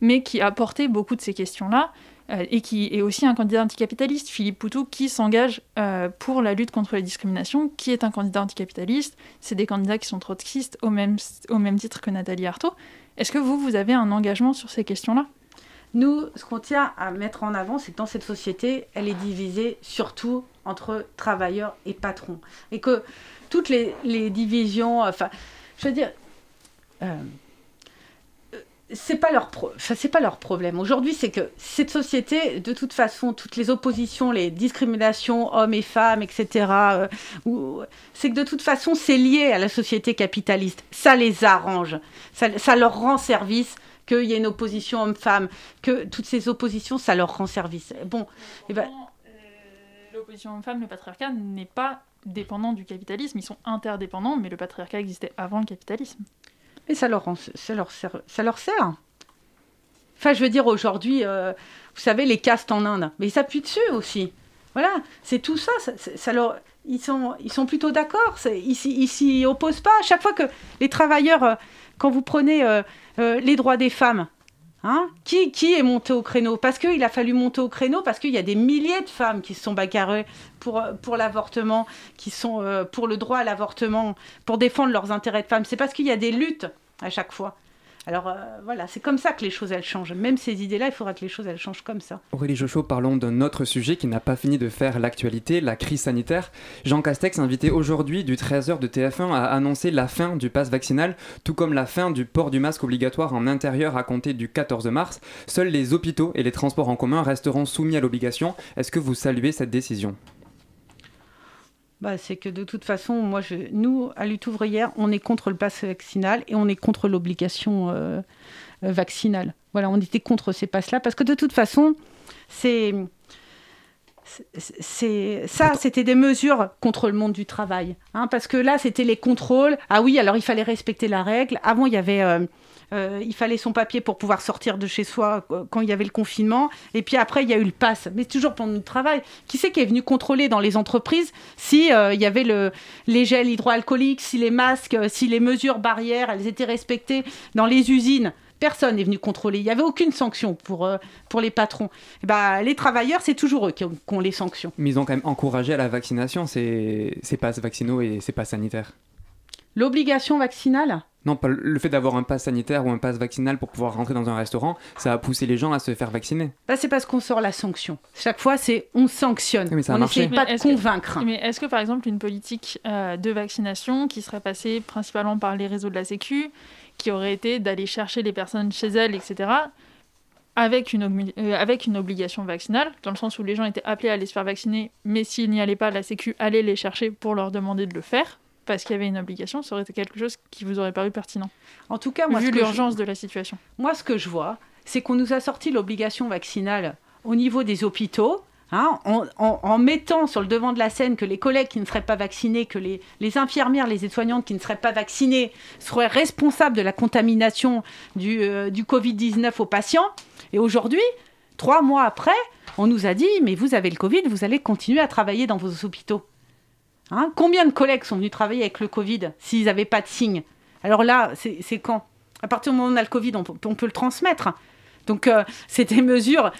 Mais qui a porté beaucoup de ces questions-là. Euh, et qui est aussi un candidat anticapitaliste, Philippe Poutou, qui s'engage euh, pour la lutte contre les discriminations, qui est un candidat anticapitaliste. C'est des candidats qui sont trotskistes au même, au même titre que Nathalie Arthaud. Est-ce que vous, vous avez un engagement sur ces questions-là? Nous, ce qu'on tient à mettre en avant, c'est que dans cette société, elle est divisée surtout entre travailleurs et patrons. Et que toutes les, divisions, enfin, je veux dire... Euh, c'est pas leur c'est pas leur problème. Aujourd'hui, c'est que cette société, de toute façon, toutes les oppositions, les discriminations hommes et femmes, etc. Euh, c'est que de toute façon, c'est lié à la société capitaliste. Ça les arrange, ça, leur rend service qu'il y ait une opposition homme-femme, que toutes ces oppositions, ça leur rend service. Bon, eh ben... Euh, l'opposition homme-femme, le patriarcat n'est pas dépendant du capitalisme, ils sont interdépendants, mais le patriarcat existait avant le capitalisme. Et ça leur, sert, ça leur sert. Enfin, je veux dire, aujourd'hui, euh, vous savez, les castes en Inde, mais ils s'appuient dessus aussi. Voilà, c'est tout ça. ça, leur, ils, sont, ils sont plutôt d'accord. Ils s'y opposent pas. À chaque fois que les travailleurs, euh, quand vous prenez euh, les droits des femmes, Hein qui, qui, est monté au créneau? Parce qu'il a fallu monter au créneau, parce qu'il y a des milliers de femmes qui se sont bagarrées pour, pour l'avortement, qui sont euh, pour le droit à l'avortement, pour défendre leurs intérêts de femmes. C'est parce qu'il y a des luttes à chaque fois. Alors euh, voilà, c'est comme ça que les choses elles changent. Même ces idées-là, il faudra que les choses elles changent comme ça. Aurélie Jochot, parlons d'un autre sujet qui n'a pas fini de faire l'actualité, la crise sanitaire. Jean Castex, invité aujourd'hui du 13h de TF1, a annoncé la fin du pass vaccinal, tout comme la fin du port du masque obligatoire en intérieur à compter du 14 mars. Seuls les hôpitaux et les transports en commun resteront soumis à l'obligation. Est-ce que vous saluez cette décision? Bah, c'est que de toute façon, moi, je, nous, à lutte ouvrière, on est contre le pass vaccinal et on est contre l'obligation euh, vaccinale. Voilà, on était contre ces passes-là parce que de toute façon, c'est c'est ça, c'était des mesures contre le monde du travail, hein, parce que là, c'était les contrôles. Ah oui, alors il fallait respecter la règle. Avant, il y avait euh, euh, il fallait son papier pour pouvoir sortir de chez soi euh, quand il y avait le confinement. Et puis après, il y a eu le pass, mais toujours pendant le travail. Qui c'est qui est venu contrôler dans les entreprises si il y avait le, les gels hydroalcooliques, si les masques, si les mesures barrières, elles étaient respectées dans les usines? Personne n'est venu contrôler. Il n'y avait aucune sanction pour, pour les patrons. Et bah, les travailleurs, c'est toujours eux qui ont, les sanctions. Mais ils ont quand même encouragé à la vaccination, ces, ces passes vaccinaux et ces passes sanitaires. L'obligation vaccinale? Non, pas le fait d'avoir un pass sanitaire ou un pass vaccinal pour pouvoir rentrer dans un restaurant, ça a poussé les gens à se faire vacciner. Bah, c'est parce qu'on sort la sanction. Chaque fois, c'est on sanctionne. on n'essaie pas de convaincre. mais est-ce que par exemple une politique euh, de vaccination qui serait passée principalement par les réseaux de la Sécu, qui aurait été d'aller chercher les personnes chez elles, etc., avec une, euh, avec une obligation vaccinale, dans le sens où les gens étaient appelés à aller se faire vacciner, mais s'ils n'y allaient pas, la Sécu allait les chercher pour leur demander de le faire parce qu'il y avait une obligation, ça aurait été quelque chose qui vous aurait paru pertinent. En tout cas, moi, vu l'urgence de la situation. Moi, ce que je vois, c'est qu'on nous a sorti l'obligation vaccinale au niveau des hôpitaux. Hein, en, mettant sur le devant de la scène que les collègues qui ne seraient pas vaccinés, que les, infirmières, les aides-soignantes qui ne seraient pas vaccinées seraient responsables de la contamination du, euh, du Covid-19 aux patients. Et aujourd'hui, trois mois après, on nous a dit, mais vous avez le Covid, vous allez continuer à travailler dans vos hôpitaux. Hein Combien de collègues sont venus travailler avec le Covid s'ils n'avaient pas de signes? Alors là, c'est quand? À partir du moment où on a le Covid, on, peut le transmettre. Donc, euh, c'est des mesures.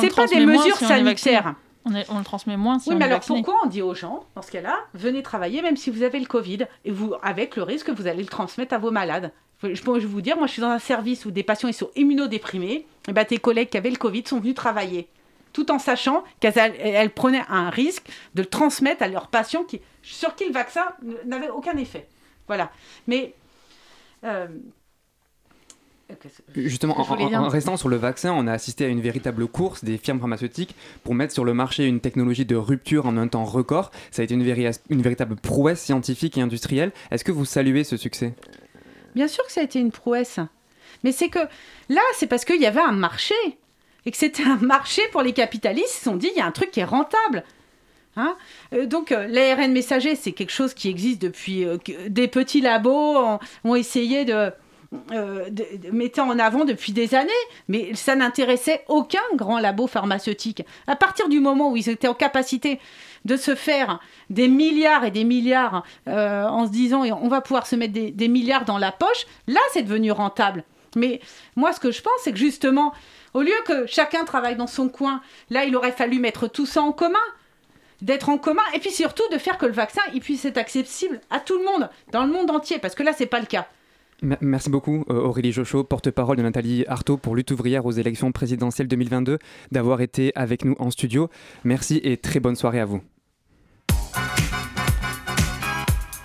C'est pas des mesures sanitaires. On, on, le transmet moins si oui, on mais alors vacciné. pourquoi on dit aux gens, dans ce cas-là, venez travailler même si vous avez le Covid, et vous, avec le risque que vous allez le transmettre à vos malades? Je peux vous dire, moi je suis dans un service où des patients ils sont immunodéprimés, et ben tes collègues qui avaient le Covid sont venus travailler tout en sachant qu'elles prenaient un risque de le transmettre à leurs patients qui, sur qui le vaccin n'avait aucun effet. Voilà. Mais. Euh, Justement, en, restant sur le vaccin, on a assisté à une véritable course des firmes pharmaceutiques pour mettre sur le marché une technologie de rupture en un temps record. Ça a été une, une véritable prouesse scientifique et industrielle. Est-ce que vous saluez ce succès? Bien sûr que ça a été une prouesse. Mais c'est que là, c'est parce qu'il y avait un marché et que c'était un marché pour les capitalistes. Ils se sont dit, il y a un truc qui est rentable. Hein? Euh, donc euh, l'ARN messager, c'est quelque chose qui existe depuis euh, des petits labos ont, essayé de, de, mettre en avant depuis des années, mais ça n'intéressait aucun grand labo pharmaceutique. À partir du moment où ils étaient en capacité de se faire des milliards et des milliards en se disant on va pouvoir se mettre des, des milliards dans la poche, là c'est devenu rentable. Mais moi, ce que je pense, c'est que justement, au lieu que chacun travaille dans son coin, là, il aurait fallu mettre tout ça en commun d'être en commun et puis surtout de faire que le vaccin il puisse être accessible à tout le monde, dans le monde entier, parce que là, c'est pas le cas. Merci beaucoup euh, Aurélie Jochot, porte-parole de Nathalie Artaud pour Lutte ouvrière aux élections présidentielles 2022, d'avoir été avec nous en studio. Merci et très bonne soirée à vous.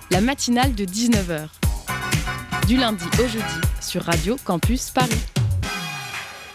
La matinale de 19h. Du lundi au jeudi sur Radio Campus Paris.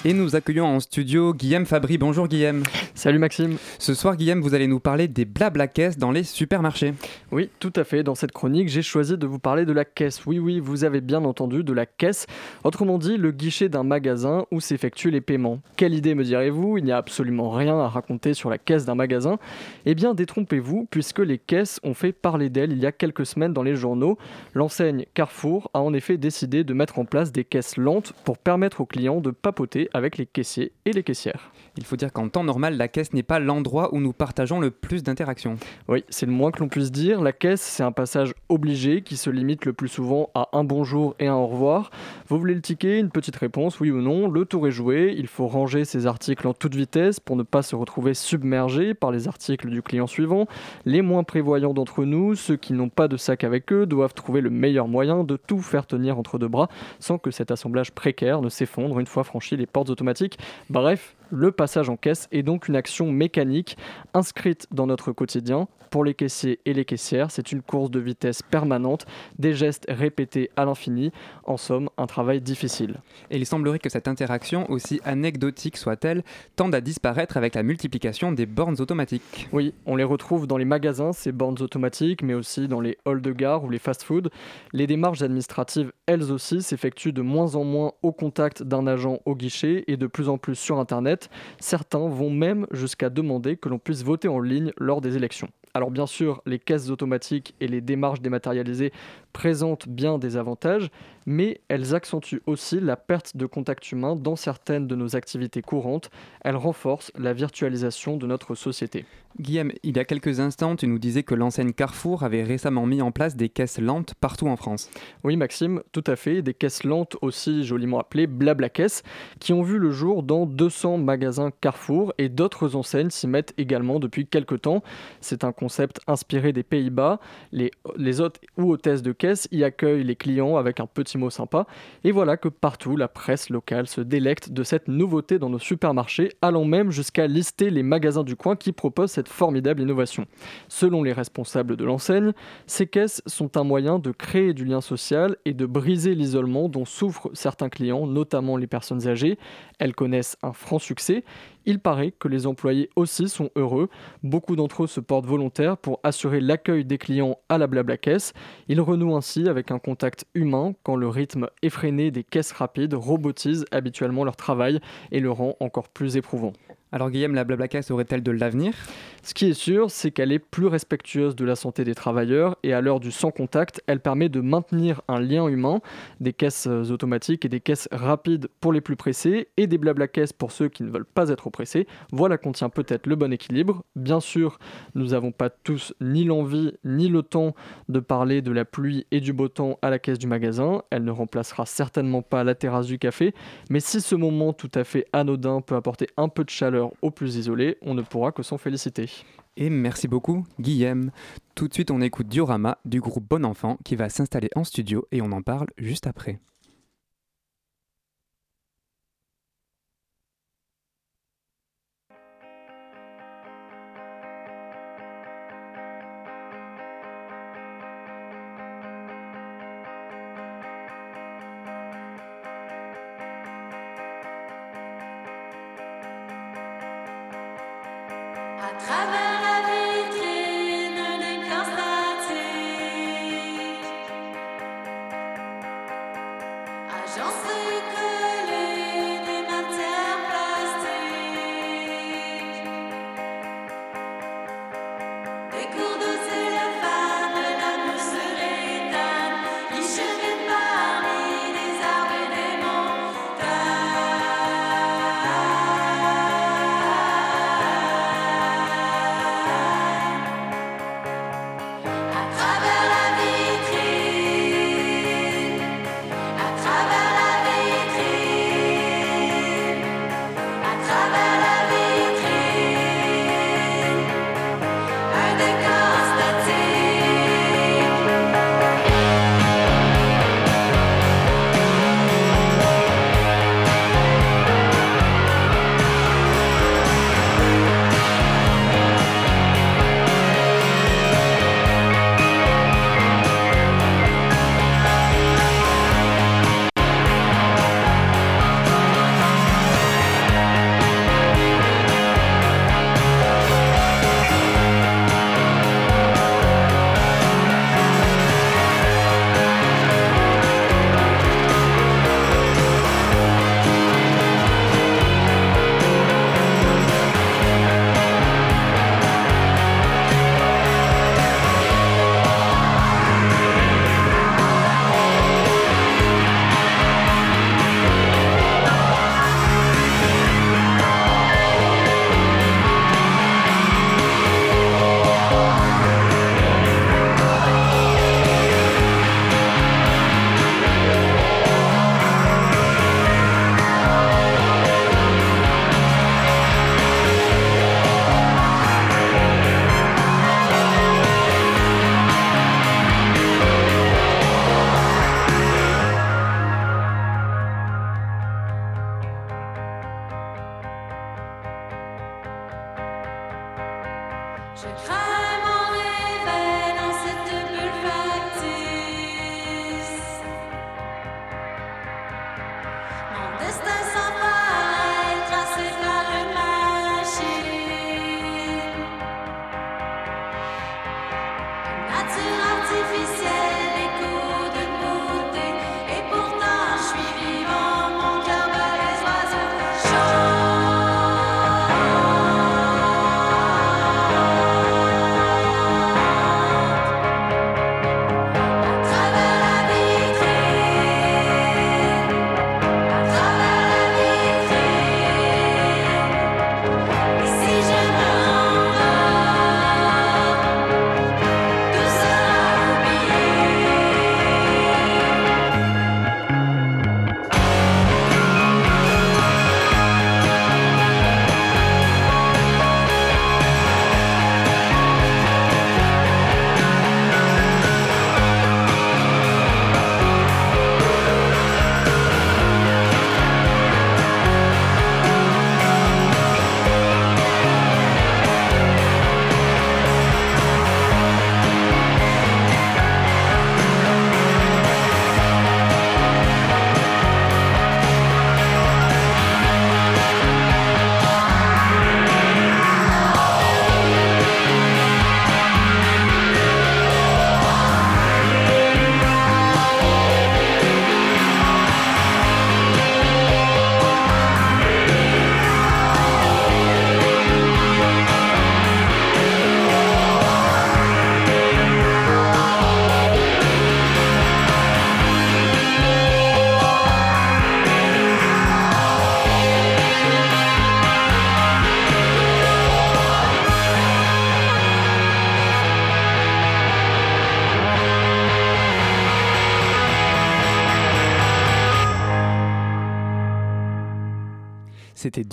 Et nous accueillons en studio Guillaume Fabry. Bonjour Guillaume. Salut Maxime. Ce soir Guillaume, vous allez nous parler des blabla caisses dans les supermarchés. Oui, tout à fait. Dans cette chronique, j'ai choisi de vous parler de la caisse. Oui, oui, vous avez bien entendu, de la caisse. Autrement dit, le guichet d'un magasin où s'effectuent les paiements. Quelle idée me direz-vous? Il n'y a absolument rien à raconter sur la caisse d'un magasin. Eh bien, détrompez-vous, puisque les caisses ont fait parler d'elles il y a quelques semaines dans les journaux. L'enseigne Carrefour a en effet décidé de mettre en place des caisses lentes pour permettre aux clients de papoter avec les caissiers et les caissières. Il faut dire qu'en temps normal, la caisse n'est pas l'endroit où nous partageons le plus d'interactions. Oui, c'est le moins que l'on puisse dire. La caisse, c'est un passage obligé qui se limite le plus souvent à un bonjour et un au revoir. Vous voulez le ticket, une petite réponse, oui ou non, le tour est joué. Il faut ranger ses articles en toute vitesse pour ne pas se retrouver submergé par les articles du client suivant. Les moins prévoyants d'entre nous, ceux qui n'ont pas de sac avec eux, doivent trouver le meilleur moyen de tout faire tenir entre deux bras sans que cet assemblage précaire ne s'effondre une fois franchi les portes automatiques. Bref, le passage en caisse est donc une action mécanique inscrite dans notre quotidien. Pour les caissiers et les caissières, c'est une course de vitesse permanente, des gestes répétés à l'infini, en somme un travail difficile. Et il semblerait que cette interaction, aussi anecdotique soit-elle, tende à disparaître avec la multiplication des bornes automatiques. Oui, on les retrouve dans les magasins, ces bornes automatiques, mais aussi dans les halls de gare ou les fast-foods. Les démarches administratives, elles aussi, s'effectuent de moins en moins au contact d'un agent au guichet et de plus en plus sur Internet. Certains vont même jusqu'à demander que l'on puisse voter en ligne lors des élections. Alors bien sûr, les caisses automatiques et les démarches dématérialisées présentent bien des avantages, mais elles accentuent aussi la perte de contact humain dans certaines de nos activités courantes. Elles renforcent la virtualisation de notre société. Guillaume, il y a quelques instants, tu nous disais que l'enseigne Carrefour avait récemment mis en place des caisses lentes partout en France. Oui, Maxime, tout à fait. Des caisses lentes, aussi joliment appelées blabla caisses, qui ont vu le jour dans 200 magasins Carrefour et d'autres enseignes s'y mettent également depuis quelques temps. C'est un concept inspiré des Pays-Bas. Les, les hôtes ou hôtesses de caisse y accueillent les clients avec un petit mot sympa. Et voilà que partout, la presse locale se délecte de cette nouveauté dans nos supermarchés, allant même jusqu'à lister les magasins du coin qui proposent cette formidable innovation. Selon les responsables de l'enseigne, ces caisses sont un moyen de créer du lien social et de briser l'isolement dont souffrent certains clients, notamment les personnes âgées. Elles connaissent un franc succès il paraît que les employés aussi sont heureux. Beaucoup d'entre eux se portent volontaires pour assurer l'accueil des clients à la blabla caisse. Ils renouent ainsi avec un contact humain quand le rythme effréné des caisses rapides robotise habituellement leur travail et le rend encore plus éprouvant. Alors Guillaume, la blabla caisse aurait-elle de l'avenir? Ce qui est sûr, c'est qu'elle est plus respectueuse de la santé des travailleurs et à l'heure du sans contact, elle permet de maintenir un lien humain, des caisses automatiques et des caisses rapides pour les plus pressés et des blabla caisses pour ceux qui ne veulent pas être pressés. Voilà qu'on tient peut-être le bon équilibre. Bien sûr, nous n'avons pas tous ni l'envie ni le temps de parler de la pluie et du beau temps à la caisse du magasin. Elle ne remplacera certainement pas la terrasse du café, mais si ce moment tout à fait anodin peut apporter un peu de chaleur aux plus isolés, on ne pourra que s'en féliciter. Et merci beaucoup, Guillaume. Tout de suite, on écoute Diorama du groupe Bon Enfant qui va s'installer en studio et on en parle juste après. Travail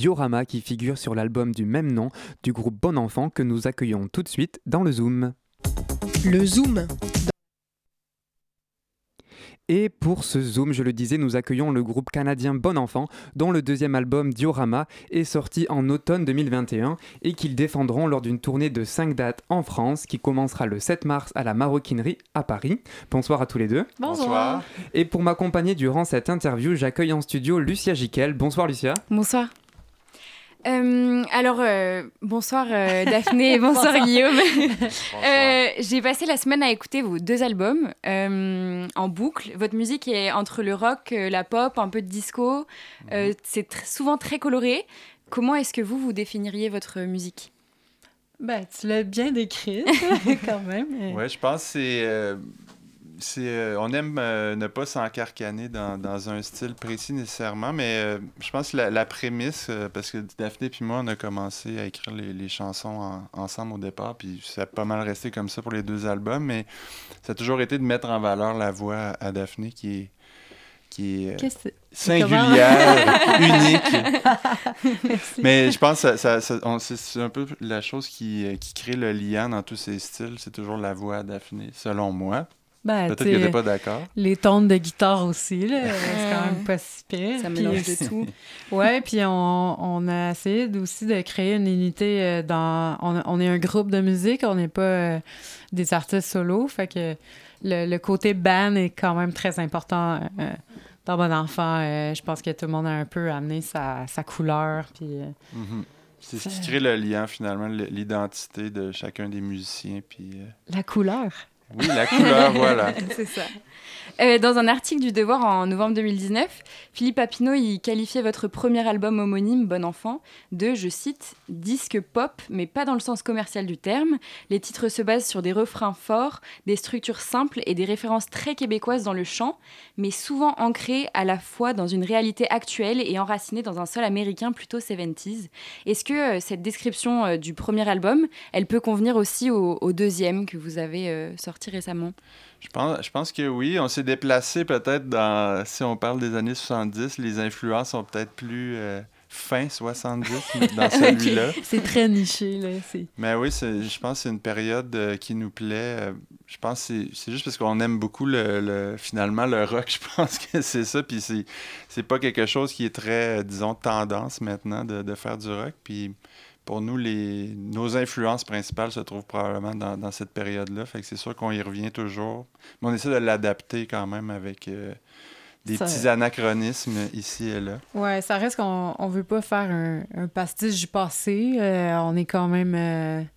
Diorama qui figure sur l'album du même nom du groupe Bon Enfant que nous accueillons tout de suite dans le Zoom. Le Zoom et pour ce Zoom, je le disais, nous accueillons le groupe canadien Bon Enfant, dont le deuxième album Diorama est sorti en automne 2021 et qu'ils défendront lors d'une tournée de 5 dates en France qui commencera le 7 mars à la Maroquinerie à Paris. Bonsoir à tous les deux. Bonsoir. Et pour m'accompagner durant cette interview, j'accueille en studio Lucia Giquel. Bonsoir Lucia. Bonsoir. Euh, alors, euh, bonsoir euh, Daphné et bonsoir, Guillaume. J'ai passé la semaine à écouter vos deux albums en boucle. Votre musique est entre le rock, la pop, un peu de disco. Mhm. c'est souvent très coloré. Comment est-ce que vous, vous définiriez votre musique? Ben, Tu l'as bien décrit quand même. Oui, je pense que c'est euh, on aime euh, ne pas s'encarcaner dans, dans, un style précis nécessairement, mais euh, je pense que la, prémisse, parce que Daphné et moi, on a commencé à écrire les, chansons ensemble au départ, puis ça a pas mal resté comme ça pour les deux albums, mais ça a toujours été de mettre en valeur la voix à Daphné qui est qui est singulière, unique. Mais je pense que ça, c'est un peu la chose qui, qui crée le lien dans tous ces styles, c'est toujours la voix à Daphné, selon moi. Ben, Peut-être que t'es pas d'accord. Les tonnes de guitare aussi, là, c'est quand même pas si pire. Ça mélange de tout. ouais, puis on, on, a essayé aussi de créer une unité euh, dans... On, on est un groupe de musique, on n'est pas euh, des artistes solo, fait que le, le, côté band est quand même très important euh, dans Bon Enfant. je pense que tout le monde a un peu amené sa, sa couleur, puis... Mm-hmm. C'est ce qui crée le lien, finalement, l'identité de chacun des musiciens. Puis, La couleur. Oui, la couleur, voilà. C'est ça. Euh, dans un article du Devoir en novembre 2019, Philippe Papineau y qualifiait votre premier album homonyme, Bon Enfant, de, je cite, disque pop, mais pas dans le sens commercial du terme. Les titres se basent sur des refrains forts, des structures simples et des références très québécoises dans le chant, mais souvent ancrées à la fois dans une réalité actuelle et enracinées dans un sol américain plutôt 70s. Est-ce que euh, cette description euh, du premier album, elle peut convenir aussi au, deuxième que vous avez sorti récemment? Je pense, je pense que oui. On s'est déplacé peut-être dans. Si on parle des années 70, les influences sont peut-être plus euh, fin 70 dans celui-là. C'est très niché, là. Mais oui, je pense que c'est une période euh, qui nous plaît. Euh, je pense que c'est juste parce qu'on aime beaucoup le, finalement le rock. Je pense que c'est ça. Puis c'est pas quelque chose qui est très, disons, tendance maintenant de, de faire du rock. Puis pour nous, les, nos influences principales se trouvent probablement dans, dans cette période-là. Fait que c'est sûr qu'on y revient toujours. Mais on essaie de l'adapter quand même avec des petits anachronismes ici et là. Ouais, ça reste qu'on on veut pas faire un, un pastiche du passé. on est quand même...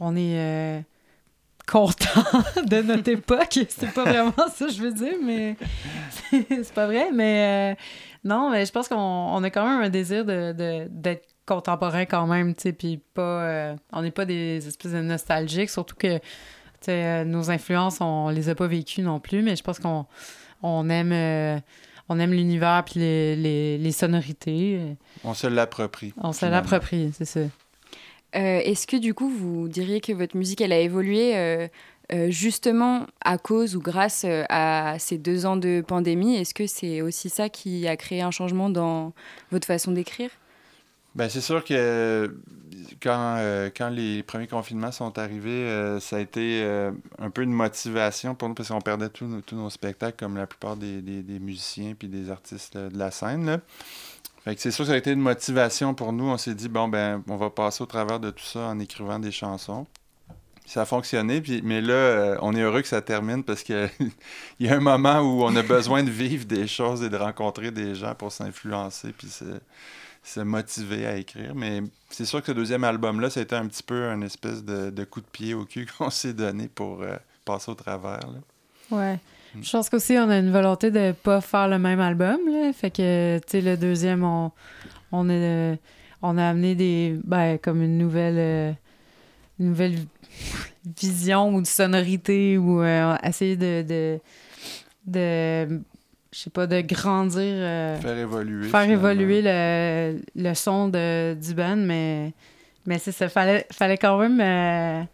on est content de notre époque. C'est pas vraiment ça que je veux dire, mais c'est pas vrai. Mais euh, non, mais je pense qu'on a quand même un désir de, d'être contemporain quand même, tu sais, puis pas... Euh, on n'est pas des espèces de nostalgiques, surtout que, euh, nos influences, on les a pas vécues non plus, mais je pense qu'on on aime... on aime l'univers puis les, les, sonorités. On se l'approprie. On se l'approprie, c'est ça. Euh, est-ce que du coup, vous diriez que votre musique, elle a évolué euh, euh, justement à cause ou grâce à ces deux ans de pandémie? Est-ce que c'est aussi ça qui a créé un changement dans votre façon d'écrire? Ben, c'est sûr que quand, quand les premiers confinements sont arrivés, ça a été un peu une motivation pour nous parce qu'on perdait tous nos spectacles comme la plupart des, des, musiciens puis des artistes de la scène. Là c'est sûr que ça a été une motivation pour nous. On s'est dit, bon, ben, on va passer au travers de tout ça en écrivant des chansons. Ça a fonctionné, puis, mais là, euh, on est heureux que ça termine parce qu'il y a un moment où on a besoin de vivre des choses et de rencontrer des gens pour s'influencer puis se, motiver à écrire. Mais c'est sûr que ce deuxième album-là, ça a été un petit peu un espèce de, coup de pied au cul qu'on s'est donné pour euh, passer au travers. Là. Ouais. Mm. Je pense qu'aussi, on a une volonté de pas faire le même album. Là. Fait que, tu sais, le deuxième, on, on, a, on a amené des. Ben, comme une nouvelle. Euh, une nouvelle vision ou de sonorité ou euh, essayer de. de, de je sais pas, de grandir. Euh, faire évoluer. Faire évoluer le, le son de, du band, mais. Mais c'est ça. Fallait, fallait quand même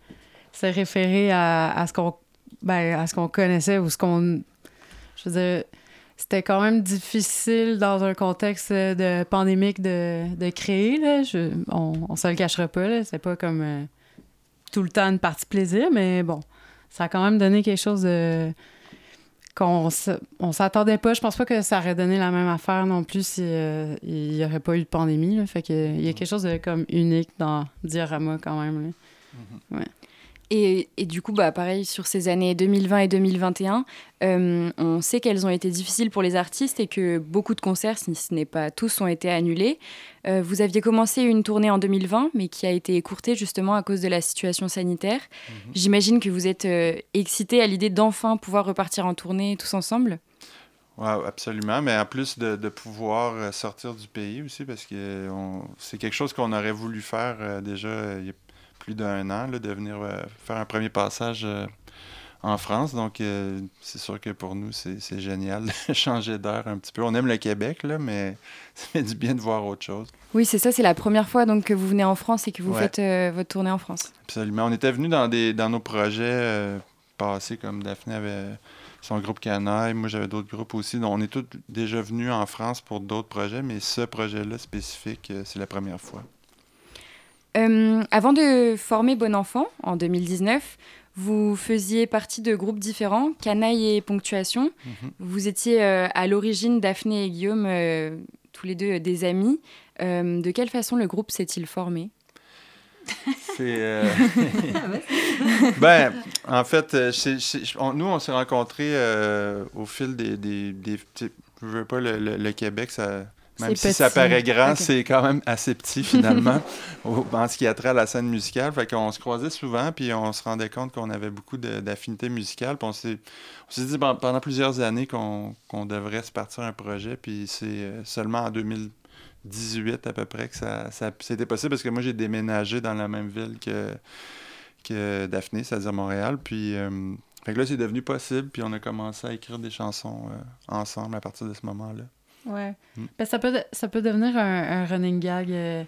se référer à, à ce qu'on ben, à ce qu'on connaissait ou ce qu'on. Je veux dire, c'était quand même difficile dans un contexte de pandémique de, de créer. Là. Je, on, on se le cachera pas. C'est pas comme euh, tout le temps une partie plaisir, mais bon, ça a quand même donné quelque chose de qu'on on s'attendait pas. Je pense pas que ça aurait donné la même affaire non plus s'il euh, il y aurait pas eu de pandémie. Là. Fait que, il y a quelque chose de comme unique dans Diorama quand même. Là. Ouais. Et, du coup, bah, pareil, sur ces années 2020 et 2021, euh, on sait qu'elles ont été difficiles pour les artistes et que beaucoup de concerts, si ce n'est pas tous, ont été annulés. Euh, vous aviez commencé une tournée en 2020, mais qui a été écourtée justement à cause de la situation sanitaire. Mhm. J'imagine que vous êtes euh, excité à l'idée d'enfin pouvoir repartir en tournée tous ensemble. Oui, absolument. Mais en plus de, pouvoir sortir du pays aussi, parce que c'est quelque chose qu'on aurait voulu faire déjà il y a plus d'un an, là, de venir euh, faire un premier passage euh, en France. Donc, euh, c'est sûr que pour nous, c'est génial de changer d'air un petit peu. On aime le Québec, là, mais ça fait du bien de voir autre chose. Oui, c'est ça. C'est la première fois donc, que vous venez en France et que vous faites votre tournée en France. Absolument. On était venus dans, des, dans nos projets passés, comme Daphné avait son groupe Canaille. Moi, j'avais d'autres groupes aussi. Donc, on est tous déjà venus en France pour d'autres projets, mais ce projet-là spécifique, c'est la première fois. Euh, avant de former Bon Enfant, en 2019, vous faisiez partie de groupes différents, Canaille et Ponctuation. Mhm. Vous étiez euh, à l'origine, Daphné et Guillaume, euh, tous les deux des amis. de quelle façon le groupe s'est-il formé? C'est. ben, en fait, nous, on s'est rencontrés au fil des. des, je veux pas, le Québec, ça même si ça paraît grand, c'est quand même assez petit finalement en ce qui a trait à la scène musicale. Fait qu'on se croisait souvent, puis on se rendait compte qu'on avait beaucoup d'affinités musicales. Puis on s'est dit pendant plusieurs années qu'on devrait se partir un projet, puis c'est euh, seulement en 2018 à peu près que ça, c'était possible parce que moi j'ai déménagé dans la même ville que, que Daphné, c'est-à-dire Montréal. Puis euh, fait que là c'est devenu possible, puis on a commencé à écrire des chansons euh, ensemble à partir de ce moment-là. Ouais. Hmm. Ben, ça, peut, ça peut devenir un, running gag euh,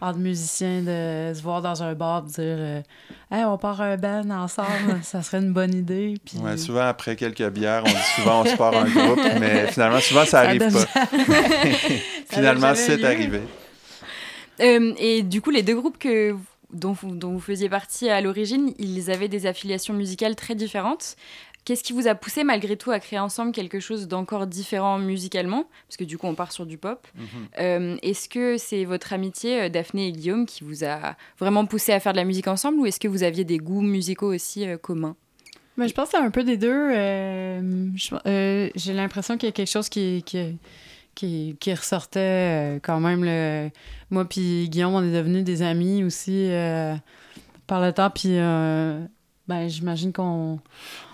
entre musiciens de se voir dans un bar et dire euh, Hey, on part un band ensemble, ça serait une bonne idée. Puis... Ouais, souvent, après quelques bières, on dit souvent on se part un groupe, mais finalement, souvent, ça arrive pas. finalement, c'est arrivé. Euh, et du coup, les deux groupes que dont, dont vous faisiez partie à l'origine, ils avaient des affiliations musicales très différentes. Qu'est-ce qui vous a poussé malgré tout à créer ensemble quelque chose d'encore différent musicalement? Parce que du coup, on part sur du pop. Mhm. est-ce que c'est votre amitié, Daphné et Guillaume, qui vous a vraiment poussé à faire de la musique ensemble ou est-ce que vous aviez des goûts musicaux aussi communs? Mais je pense que c'est un peu des deux. J'ai l'impression qu'il y a quelque chose qui, qui, qui, qui ressortait euh, quand même. Le... Moi puis Guillaume, on est devenus des amis aussi euh, par le temps. Puis euh, ben, j'imagine qu'on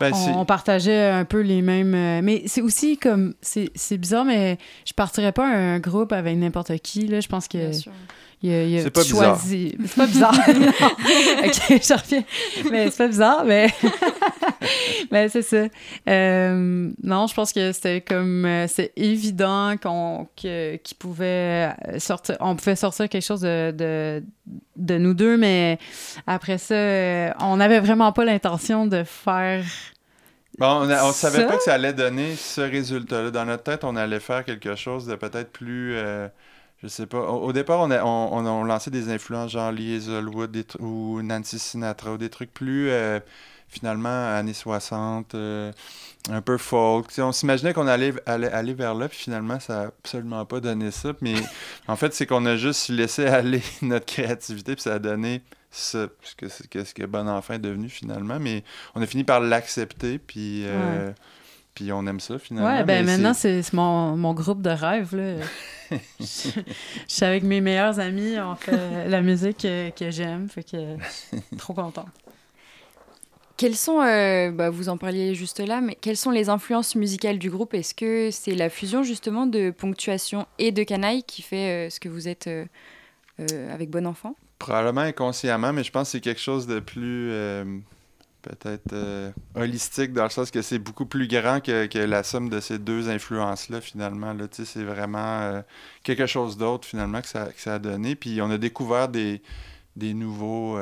ben, on, partageait un peu les mêmes... mais c'est aussi comme... C'est bizarre, mais je partirais pas un groupe avec n'importe qui. Là. Je pense que... C'est pas bizarre. C'est pas bizarre. ok, je reviens. Mais c'est pas bizarre, mais. Mais c'est ça. Euh, non, je pense que c'était comme. Euh, c'est évident qu'on pouvait sortir. On pouvait sortir quelque chose de, de, de nous deux, mais après ça, euh, on n'avait vraiment pas l'intention de faire. Bon, on, ne savait pas que ça allait donner ce résultat-là. Dans notre tête, on allait faire quelque chose de peut-être plus je sais pas. Au, départ, on a, on, on, lancé des influences genre Lee Wood ou Nancy Sinatra ou des trucs plus euh, finalement années 60, euh, un peu folk. on s'imaginait qu'on allait, aller vers là, puis finalement, ça n'a absolument pas donné ça. Mais en fait, c'est qu'on a juste laissé aller notre créativité, puis ça a donné ce, que, ce que Bon Enfant est devenu finalement. Mais on a fini par l'accepter, puis. Euh, puis on aime ça finalement. Ouais, ben maintenant c'est mon, mon, groupe de rêve. Là. je, suis avec mes meilleurs amis, on fait la musique que, j'aime, fait que trop content. Quelles sont, euh, bah, vous en parliez juste là, mais quelles sont les influences musicales du groupe? Est-ce que c'est la fusion justement de ponctuation et de canaille qui fait euh, ce que vous êtes euh, avec Bon Enfant? Probablement inconsciemment, mais je pense que c'est quelque chose de plus peut-être holistique dans le sens que c'est beaucoup plus grand que, la somme de ces deux influences-là, finalement. Là, c'est vraiment quelque chose d'autre, finalement, que ça, que ça, a donné. Puis on a découvert des, des nouveaux,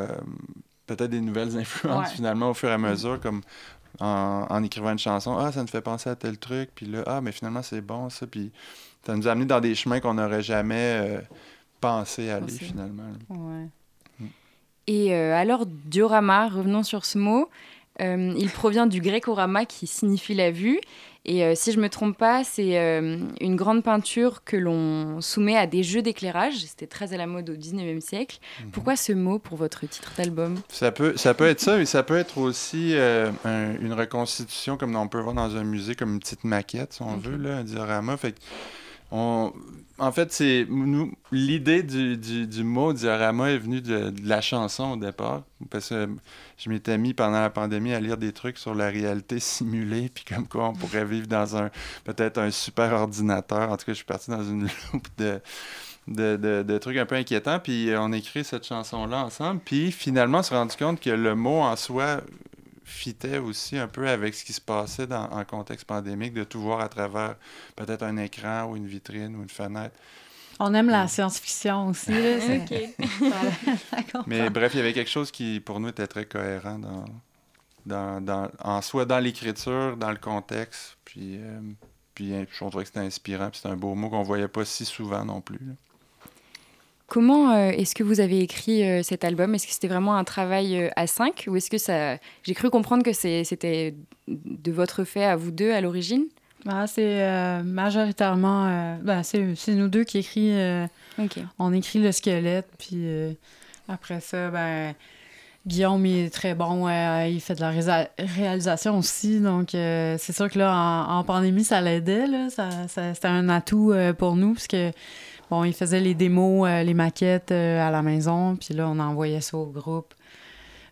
peut-être des nouvelles influences, finalement, au fur et à mesure, comme en, en, écrivant une chanson. Ah, ça me fait penser à tel truc. Puis là, ah, mais finalement, c'est bon, ça. Puis ça nous a amené dans des chemins qu'on n'aurait jamais pensé aller, finalement. Ouais. Et euh, alors, diorama, revenons sur ce mot. Euh, il provient du grec orama qui signifie la vue. Et euh, si je ne me trompe pas, c'est une grande peinture que l'on soumet à des jeux d'éclairage. C'était très à la mode au 19e siècle. Mhm. Pourquoi ce mot pour votre titre d'album? Ça peut, ça peut être ça, mais ça peut être aussi une reconstitution, comme on peut voir dans un musée, comme une petite maquette, si on veut, là, un diorama. Fait on, en fait, c'est l'idée du, du, mot diorama est venue de, la chanson au départ. Parce que je m'étais mis pendant la pandémie à lire des trucs sur la réalité simulée, puis comme quoi on pourrait vivre dans un peut-être un super ordinateur. En tout cas, je suis parti dans une loupe de, de, de, trucs un peu inquiétants. Puis on écrit cette chanson-là ensemble. Puis finalement, on s'est rendu compte que le mot en soi fitait aussi un peu avec ce qui se passait dans, en contexte pandémique, de tout voir à travers peut-être un écran ou une vitrine ou une fenêtre. On aime la science-fiction aussi. Mais bref, il y avait quelque chose qui, pour nous, était très cohérent dans, dans, dans en soi dans l'écriture, dans le contexte. Puis, euh, puis je trouvais que c'était inspirant. Puis c'est un beau mot qu'on voyait pas si souvent non plus. Comment euh, est-ce que vous avez écrit euh, cet album? Est-ce que c'était vraiment un travail euh, à cinq? Ou est-ce que ça... J'ai cru comprendre que c'était de votre fait à vous deux à l'origine? Ah, C'est majoritairement... Ben, c'est nous deux qui écrit. On écrit le squelette, puis après ça, ben... Guillaume est très bon, il fait de la réalisation aussi, donc c'est sûr que là, en, pandémie, ça l'aidait, ça, c'était un atout pour nous, parce que Bon, il faisait les démos, euh, les maquettes euh, à la maison, puis là, on envoyait ça au groupe.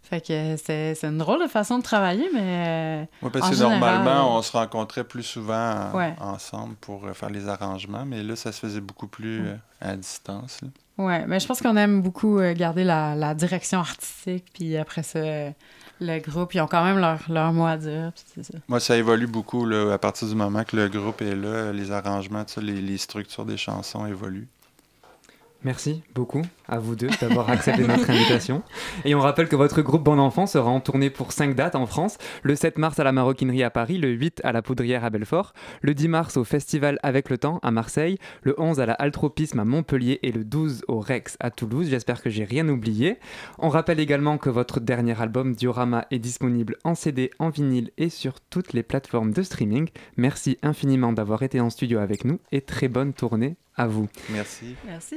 Fait que c'est une drôle de façon de travailler, mais. oui, parce que normalement, on se rencontrait plus souvent ensemble pour euh, faire les arrangements, mais là, ça se faisait beaucoup plus à distance. Oui, mais je pense qu'on aime beaucoup garder la, la, direction artistique, puis après ça, le groupe, ils ont quand même leur, leur mot à dire. Ça. Moi, ça évolue beaucoup là, à partir du moment que le groupe est là, les arrangements, les, les structures des chansons évoluent. Merci beaucoup à vous deux d'avoir accepté notre invitation. Et on rappelle que votre groupe Bon Enfant sera en tournée pour 5 dates en France, le 7 mars à la Maroquinerie à Paris, le 8 à la Poudrière à Belfort, le 10 mars au Festival Avec le Temps à Marseille, le 11 à la Altropisme à Montpellier et le 12 au Rex à Toulouse. J'espère que j'ai rien oublié. On rappelle également que votre dernier album Diorama est disponible en CD, en vinyle et sur toutes les plateformes de streaming. Merci infiniment d'avoir été en studio avec nous et très bonne tournée à vous. Merci. Merci.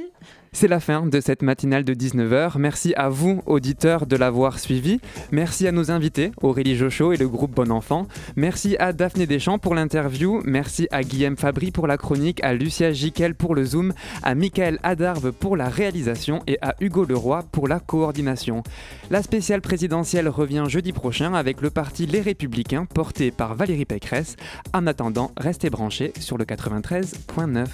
C'est la fin de cette matinale de 19h. Merci à vous, auditeurs, de l'avoir suivi. Merci à nos invités, Aurélie Jochot et le groupe Bon Enfant. Merci à Daphné Deschamps pour l'interview. Merci à Guillaume Fabry pour la chronique, à Lucia Jiquel pour le Zoom, à Michael Adarve pour la réalisation et à Hugo Leroy pour la coordination. La spéciale présidentielle revient jeudi prochain avec le parti Les Républicains porté par Valérie Pécresse. En attendant, restez branchés sur le 93.9.